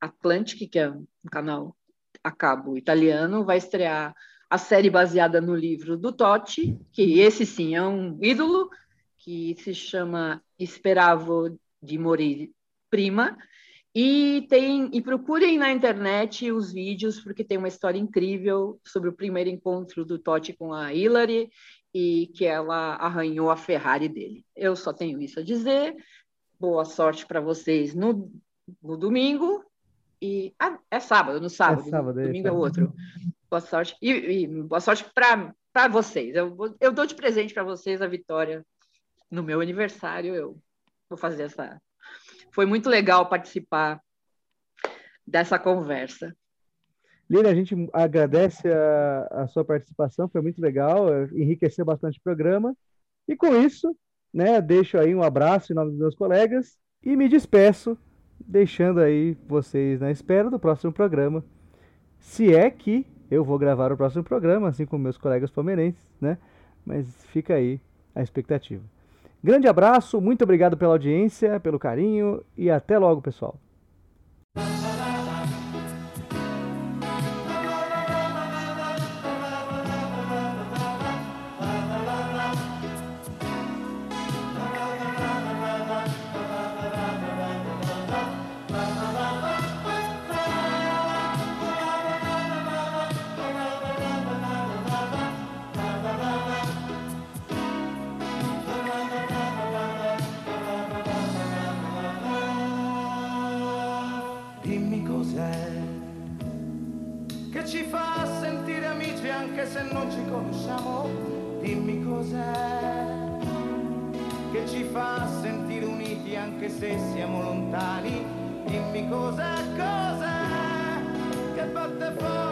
Atlantic, que é um canal a cabo italiano, vai estrear a série baseada no livro do Totti, que esse sim é um ídolo, que se chama Esperavo de Mori Prima. E tem e procurem na internet os vídeos porque tem uma história incrível sobre o primeiro encontro do Totti com a Hillary e que ela arranhou a Ferrari dele. Eu só tenho isso a dizer. Boa sorte para vocês no, no domingo e ah, é sábado, no sábado. É sábado, é domingo é, outro. Boa sorte e, e boa sorte para vocês. Eu, eu dou de presente para vocês a vitória no meu aniversário. Eu vou fazer essa. Foi muito legal participar dessa conversa. Lina, a gente agradece a, a, sua participação, foi muito legal, enriqueceu bastante o programa. E com isso, né, deixo aí um abraço em nome dos meus colegas e me despeço, deixando aí vocês na espera do próximo programa. Se é que eu vou gravar o próximo programa, assim como meus colegas palmeirenses, né? Mas fica aí a expectativa. Grande abraço, muito obrigado pela audiência, pelo carinho e até logo, pessoal. se non ci conosciamo, dimmi cos'è che ci fa sentire uniti anche se siamo lontani, dimmi cos'è, cos'è che batte fuori.